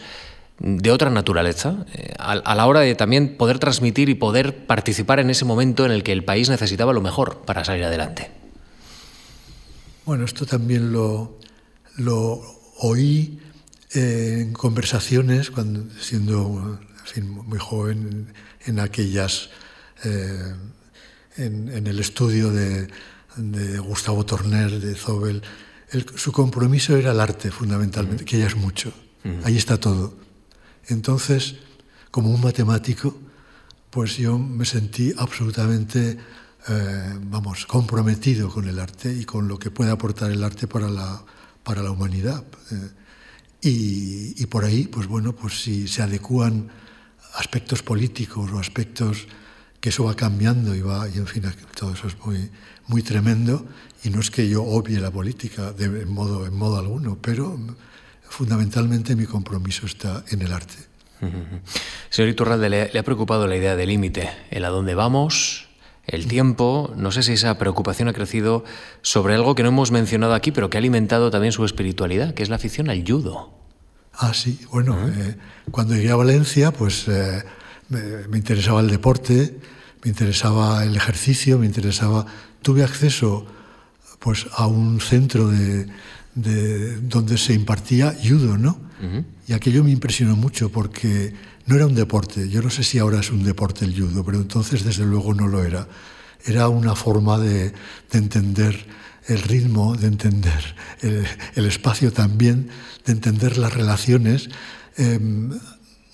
de otra naturaleza, eh, a, la hora de también poder transmitir y poder participar en ese momento en el que el país necesitaba lo mejor para salir adelante? Bueno, esto también lo, lo oí en conversaciones, cuando, siendo muy joven, en aquellas, eh, en, el estudio de, Gustavo Torner, de Zobel, su compromiso era el arte, fundamentalmente, que ya es mucho. Ahí está todo. Entonces, como un matemático, pues yo me sentí absolutamente, eh, vamos, comprometido con el arte y con lo que puede aportar el arte para la, para la humanidad. Eh, y, por ahí, pues bueno, pues si se adecúan aspectos políticos o aspectos que eso va cambiando y va, y en fin, todo eso es muy, muy tremendo. Y no es que yo obvie la política de, en, modo, en modo alguno, pero fundamentalmente mi compromiso está en el arte. Señor Iturralde, ¿le, ha preocupado la idea del límite? ¿El a dónde vamos? el tiempo, no sé si esa preocupación ha crecido sobre algo que no hemos mencionado aquí, pero que ha alimentado también su espiritualidad, que es la afición al judo. Ah, sí, bueno, eh, cuando llegué a Valencia, pues eh, me, interesaba el deporte, me interesaba el ejercicio, me interesaba... Tuve acceso pues, a un centro de, donde se impartía judo, ¿no? Y aquello me impresionó mucho porque no era un deporte. Yo no sé si ahora es un deporte el judo, pero entonces desde luego no lo era. Era una forma de, entender el ritmo, de entender el, espacio también, de entender las relaciones. Em,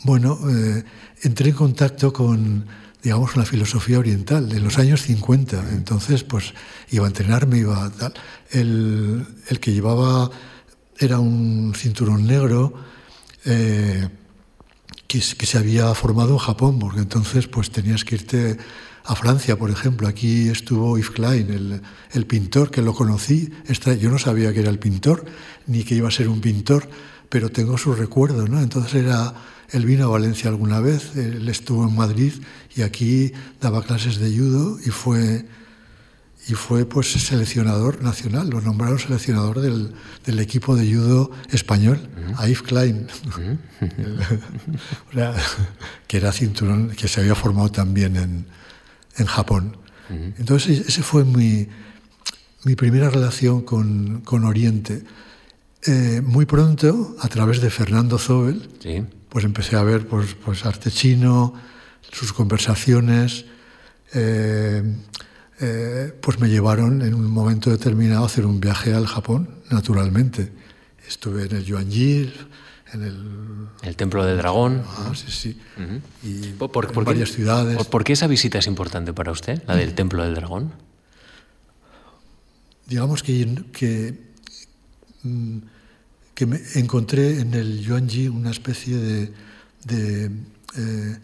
bueno, eh, entré en contacto con, digamos, la filosofía oriental de los años 50. Entonces, pues iba a entrenarme, iba a tal. El, que llevaba era un cinturón negro. Eh, que, se había formado en Japón, porque entonces pues tenías que irte a Francia, por ejemplo. Aquí estuvo Yves Klein, el, el pintor, que lo conocí. Yo no sabía que era el pintor, ni que iba a ser un pintor, pero tengo su recuerdo, ¿no? Entonces era, él vino a Valencia alguna vez, él estuvo en Madrid y aquí daba clases de judo y fue y fue pues seleccionador nacional, lo nombraron seleccionador del, del equipo de judo español, uh Klein, que era cinturón, que se había formado también en, en Japón. Entonces esa fue mi, mi primera relación con, con Oriente. Eh, muy pronto, a través de Fernando Zobel, pues empecé a ver pues, pues arte chino, sus conversaciones. Eh, eh, pues me llevaron en un momento determinado a hacer un viaje al Japón, naturalmente. Estuve en el Yuanji, en el... El Templo del Dragón. Ah, sí, sí. Y por, varias ciudades. Por, qué esa visita es importante para usted, la del Templo del Dragón? Digamos que, que, mm, que me encontré en el Yuanji una especie de, de eh,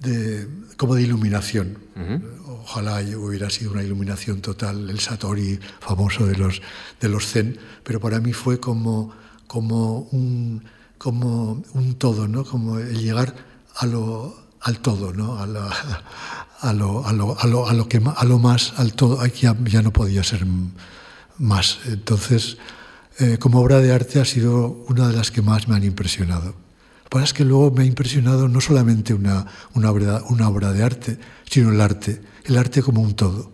de, como de iluminación. Ojalá hubiera sido una iluminación total, el Satori famoso de los, de los Zen, pero para mí fue como, como, un, como un todo, ¿no? como el llegar a lo, al todo, ¿no? a, la, a, lo, a, lo, a, lo, a, lo, que, a lo más, al todo, ya, ya no podía ser más. Entonces, eh, como obra de arte ha sido una de las que más me han impresionado. Lo que pasa es que luego me ha impresionado no solamente una, una, obra, una obra de arte, sino el arte, el arte como un todo.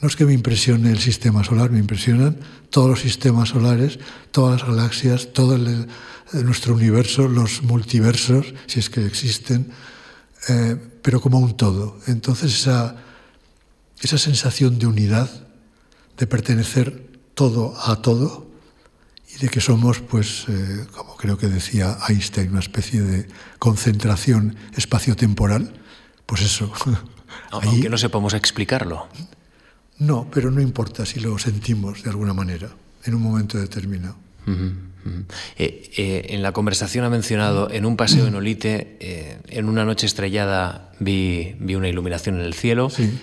No es que me impresione el sistema solar, me impresionan todos los sistemas solares, todas las galaxias, todo el, nuestro universo, los multiversos, si es que existen, eh, pero como un todo. Entonces esa, esa sensación de unidad, de pertenecer todo a todo, y de que somos, pues, eh, como creo que decía Einstein, una especie de concentración espacio-temporal, pues eso. Aunque no sepamos explicarlo. No, pero no importa si lo sentimos de alguna manera, en un momento determinado. Eh, eh, en la conversación ha mencionado, en un paseo en Olite, en una noche estrellada vi, vi, una iluminación en el cielo. Sí.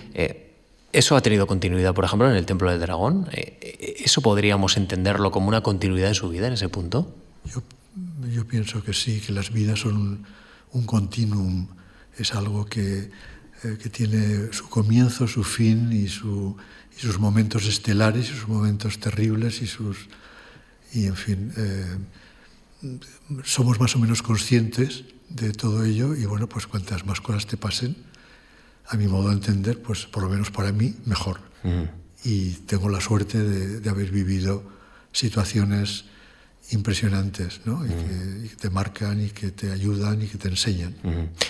¿Eso ha tenido continuidad, por ejemplo, en el Templo del Dragón? Eh, eh, ¿Eso podríamos entenderlo como una continuidad de su vida en ese punto? Yo pienso que sí, que las vidas son un, continuum, es algo que, eh, que, tiene su comienzo, su fin y, su, y, sus momentos estelares sus momentos terribles y sus... Y en fin, somos más o menos conscientes de todo ello y bueno, pues cuantas más cosas te pasen, a mi modo de entender, pues por lo menos para mí, mejor. Y tengo la suerte de, de haber vivido situaciones impresionantes, ¿no? y, que, te marcan y que te ayudan y que te enseñan.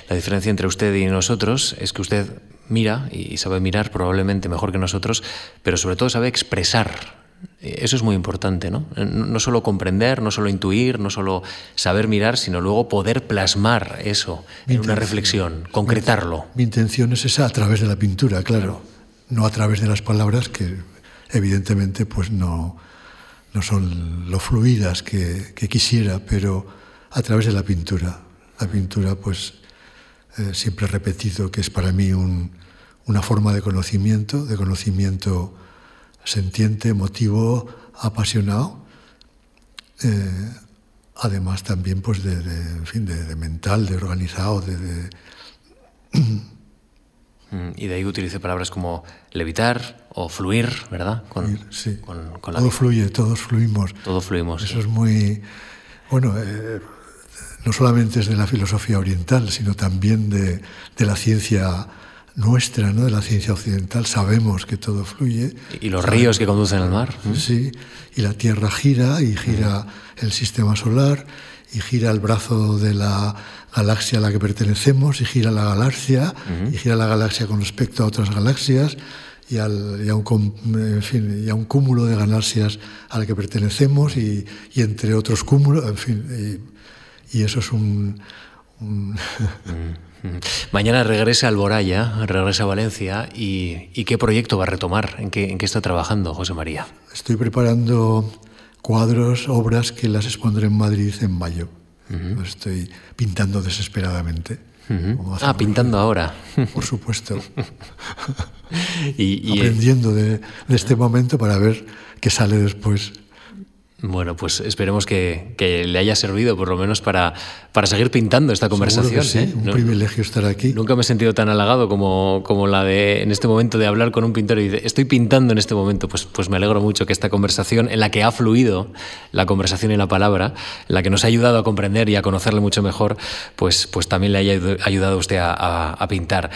La diferencia entre usted y nosotros es que usted mira y sabe mirar probablemente mejor que nosotros, pero sobre todo sabe expresar. Eso es muy importante, ¿no? No solo comprender, no solo intuir, no solo saber mirar, sino luego poder plasmar eso en una reflexión, concretarlo. Mi, intención es esa a través de la pintura, claro, no a través de las palabras que evidentemente pues no, no son lo fluidas que, quisiera, pero a través de la pintura. La pintura, pues, eh, siempre he repetido que es para mí una forma de conocimiento, de conocimiento sentiente, emotivo, apasionado. Eh, además también pues de, fin, de, mental, de organizado, de, Mm, y de ahí utilice palabras como levitar o fluir, ¿verdad? Con, sí. Todo fluye, todos fluimos. Todos fluimos. Eso es muy. Bueno, eh, no solamente es de la filosofía oriental, sino también de, de, la ciencia nuestra, ¿no? de la ciencia occidental. Sabemos que todo fluye. Y los ríos que conducen al mar. Sí, y la Tierra gira y gira el sistema solar y gira el brazo de la galaxia a la que pertenecemos y gira la galaxia y gira la galaxia con respecto a otras galaxias y, al, y, a, un, en fin, y a, un, cúmulo de galaxias a la que pertenecemos y, y entre otros cúmulos, en fin, y, eso es un... Mañana regresa al Boraya, regresa a Valencia y, qué proyecto va a retomar? ¿En qué, ¿En qué está trabajando José María? Estoy preparando cuadros, obras que las expondré en Madrid en mayo. Estoy pintando desesperadamente. Ah, pintando ahora. Por supuesto. y, Aprendiendo de, de, este momento para ver qué sale después. Bueno, pues esperemos que, le haya servido por lo menos para, para seguir pintando esta conversación. sí, ¿eh? un privilegio estar aquí. Nunca me he sentido tan halagado como, como la de en este momento de hablar con un pintor y de, estoy pintando en este momento. Pues, pues me alegro mucho que esta conversación, en la que ha fluido la conversación y la palabra, en la que nos ha ayudado a comprender y a conocerle mucho mejor, pues, pues también le haya ayudado a usted a, pintar.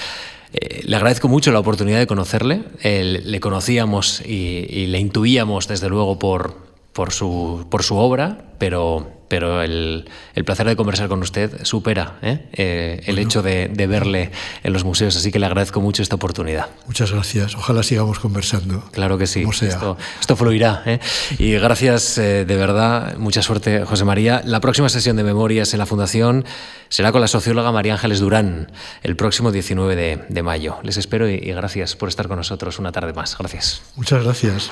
Eh, le agradezco mucho la oportunidad de conocerle. le conocíamos y, le intuíamos, desde luego, por, por su, por su obra, pero, pero el, el, placer de conversar con usted supera ¿eh? Eh, el hecho de, de, verle en los museos, así que le agradezco mucho esta oportunidad. Muchas gracias, ojalá sigamos conversando. Claro que sí, Esto, esto, fluirá. ¿eh? Y gracias de verdad, mucha suerte José María. La próxima sesión de Memorias en la Fundación será con la socióloga María Ángeles Durán, el próximo 19 de, de mayo. Les espero y, y gracias por estar con nosotros una tarde más. Gracias. Muchas gracias.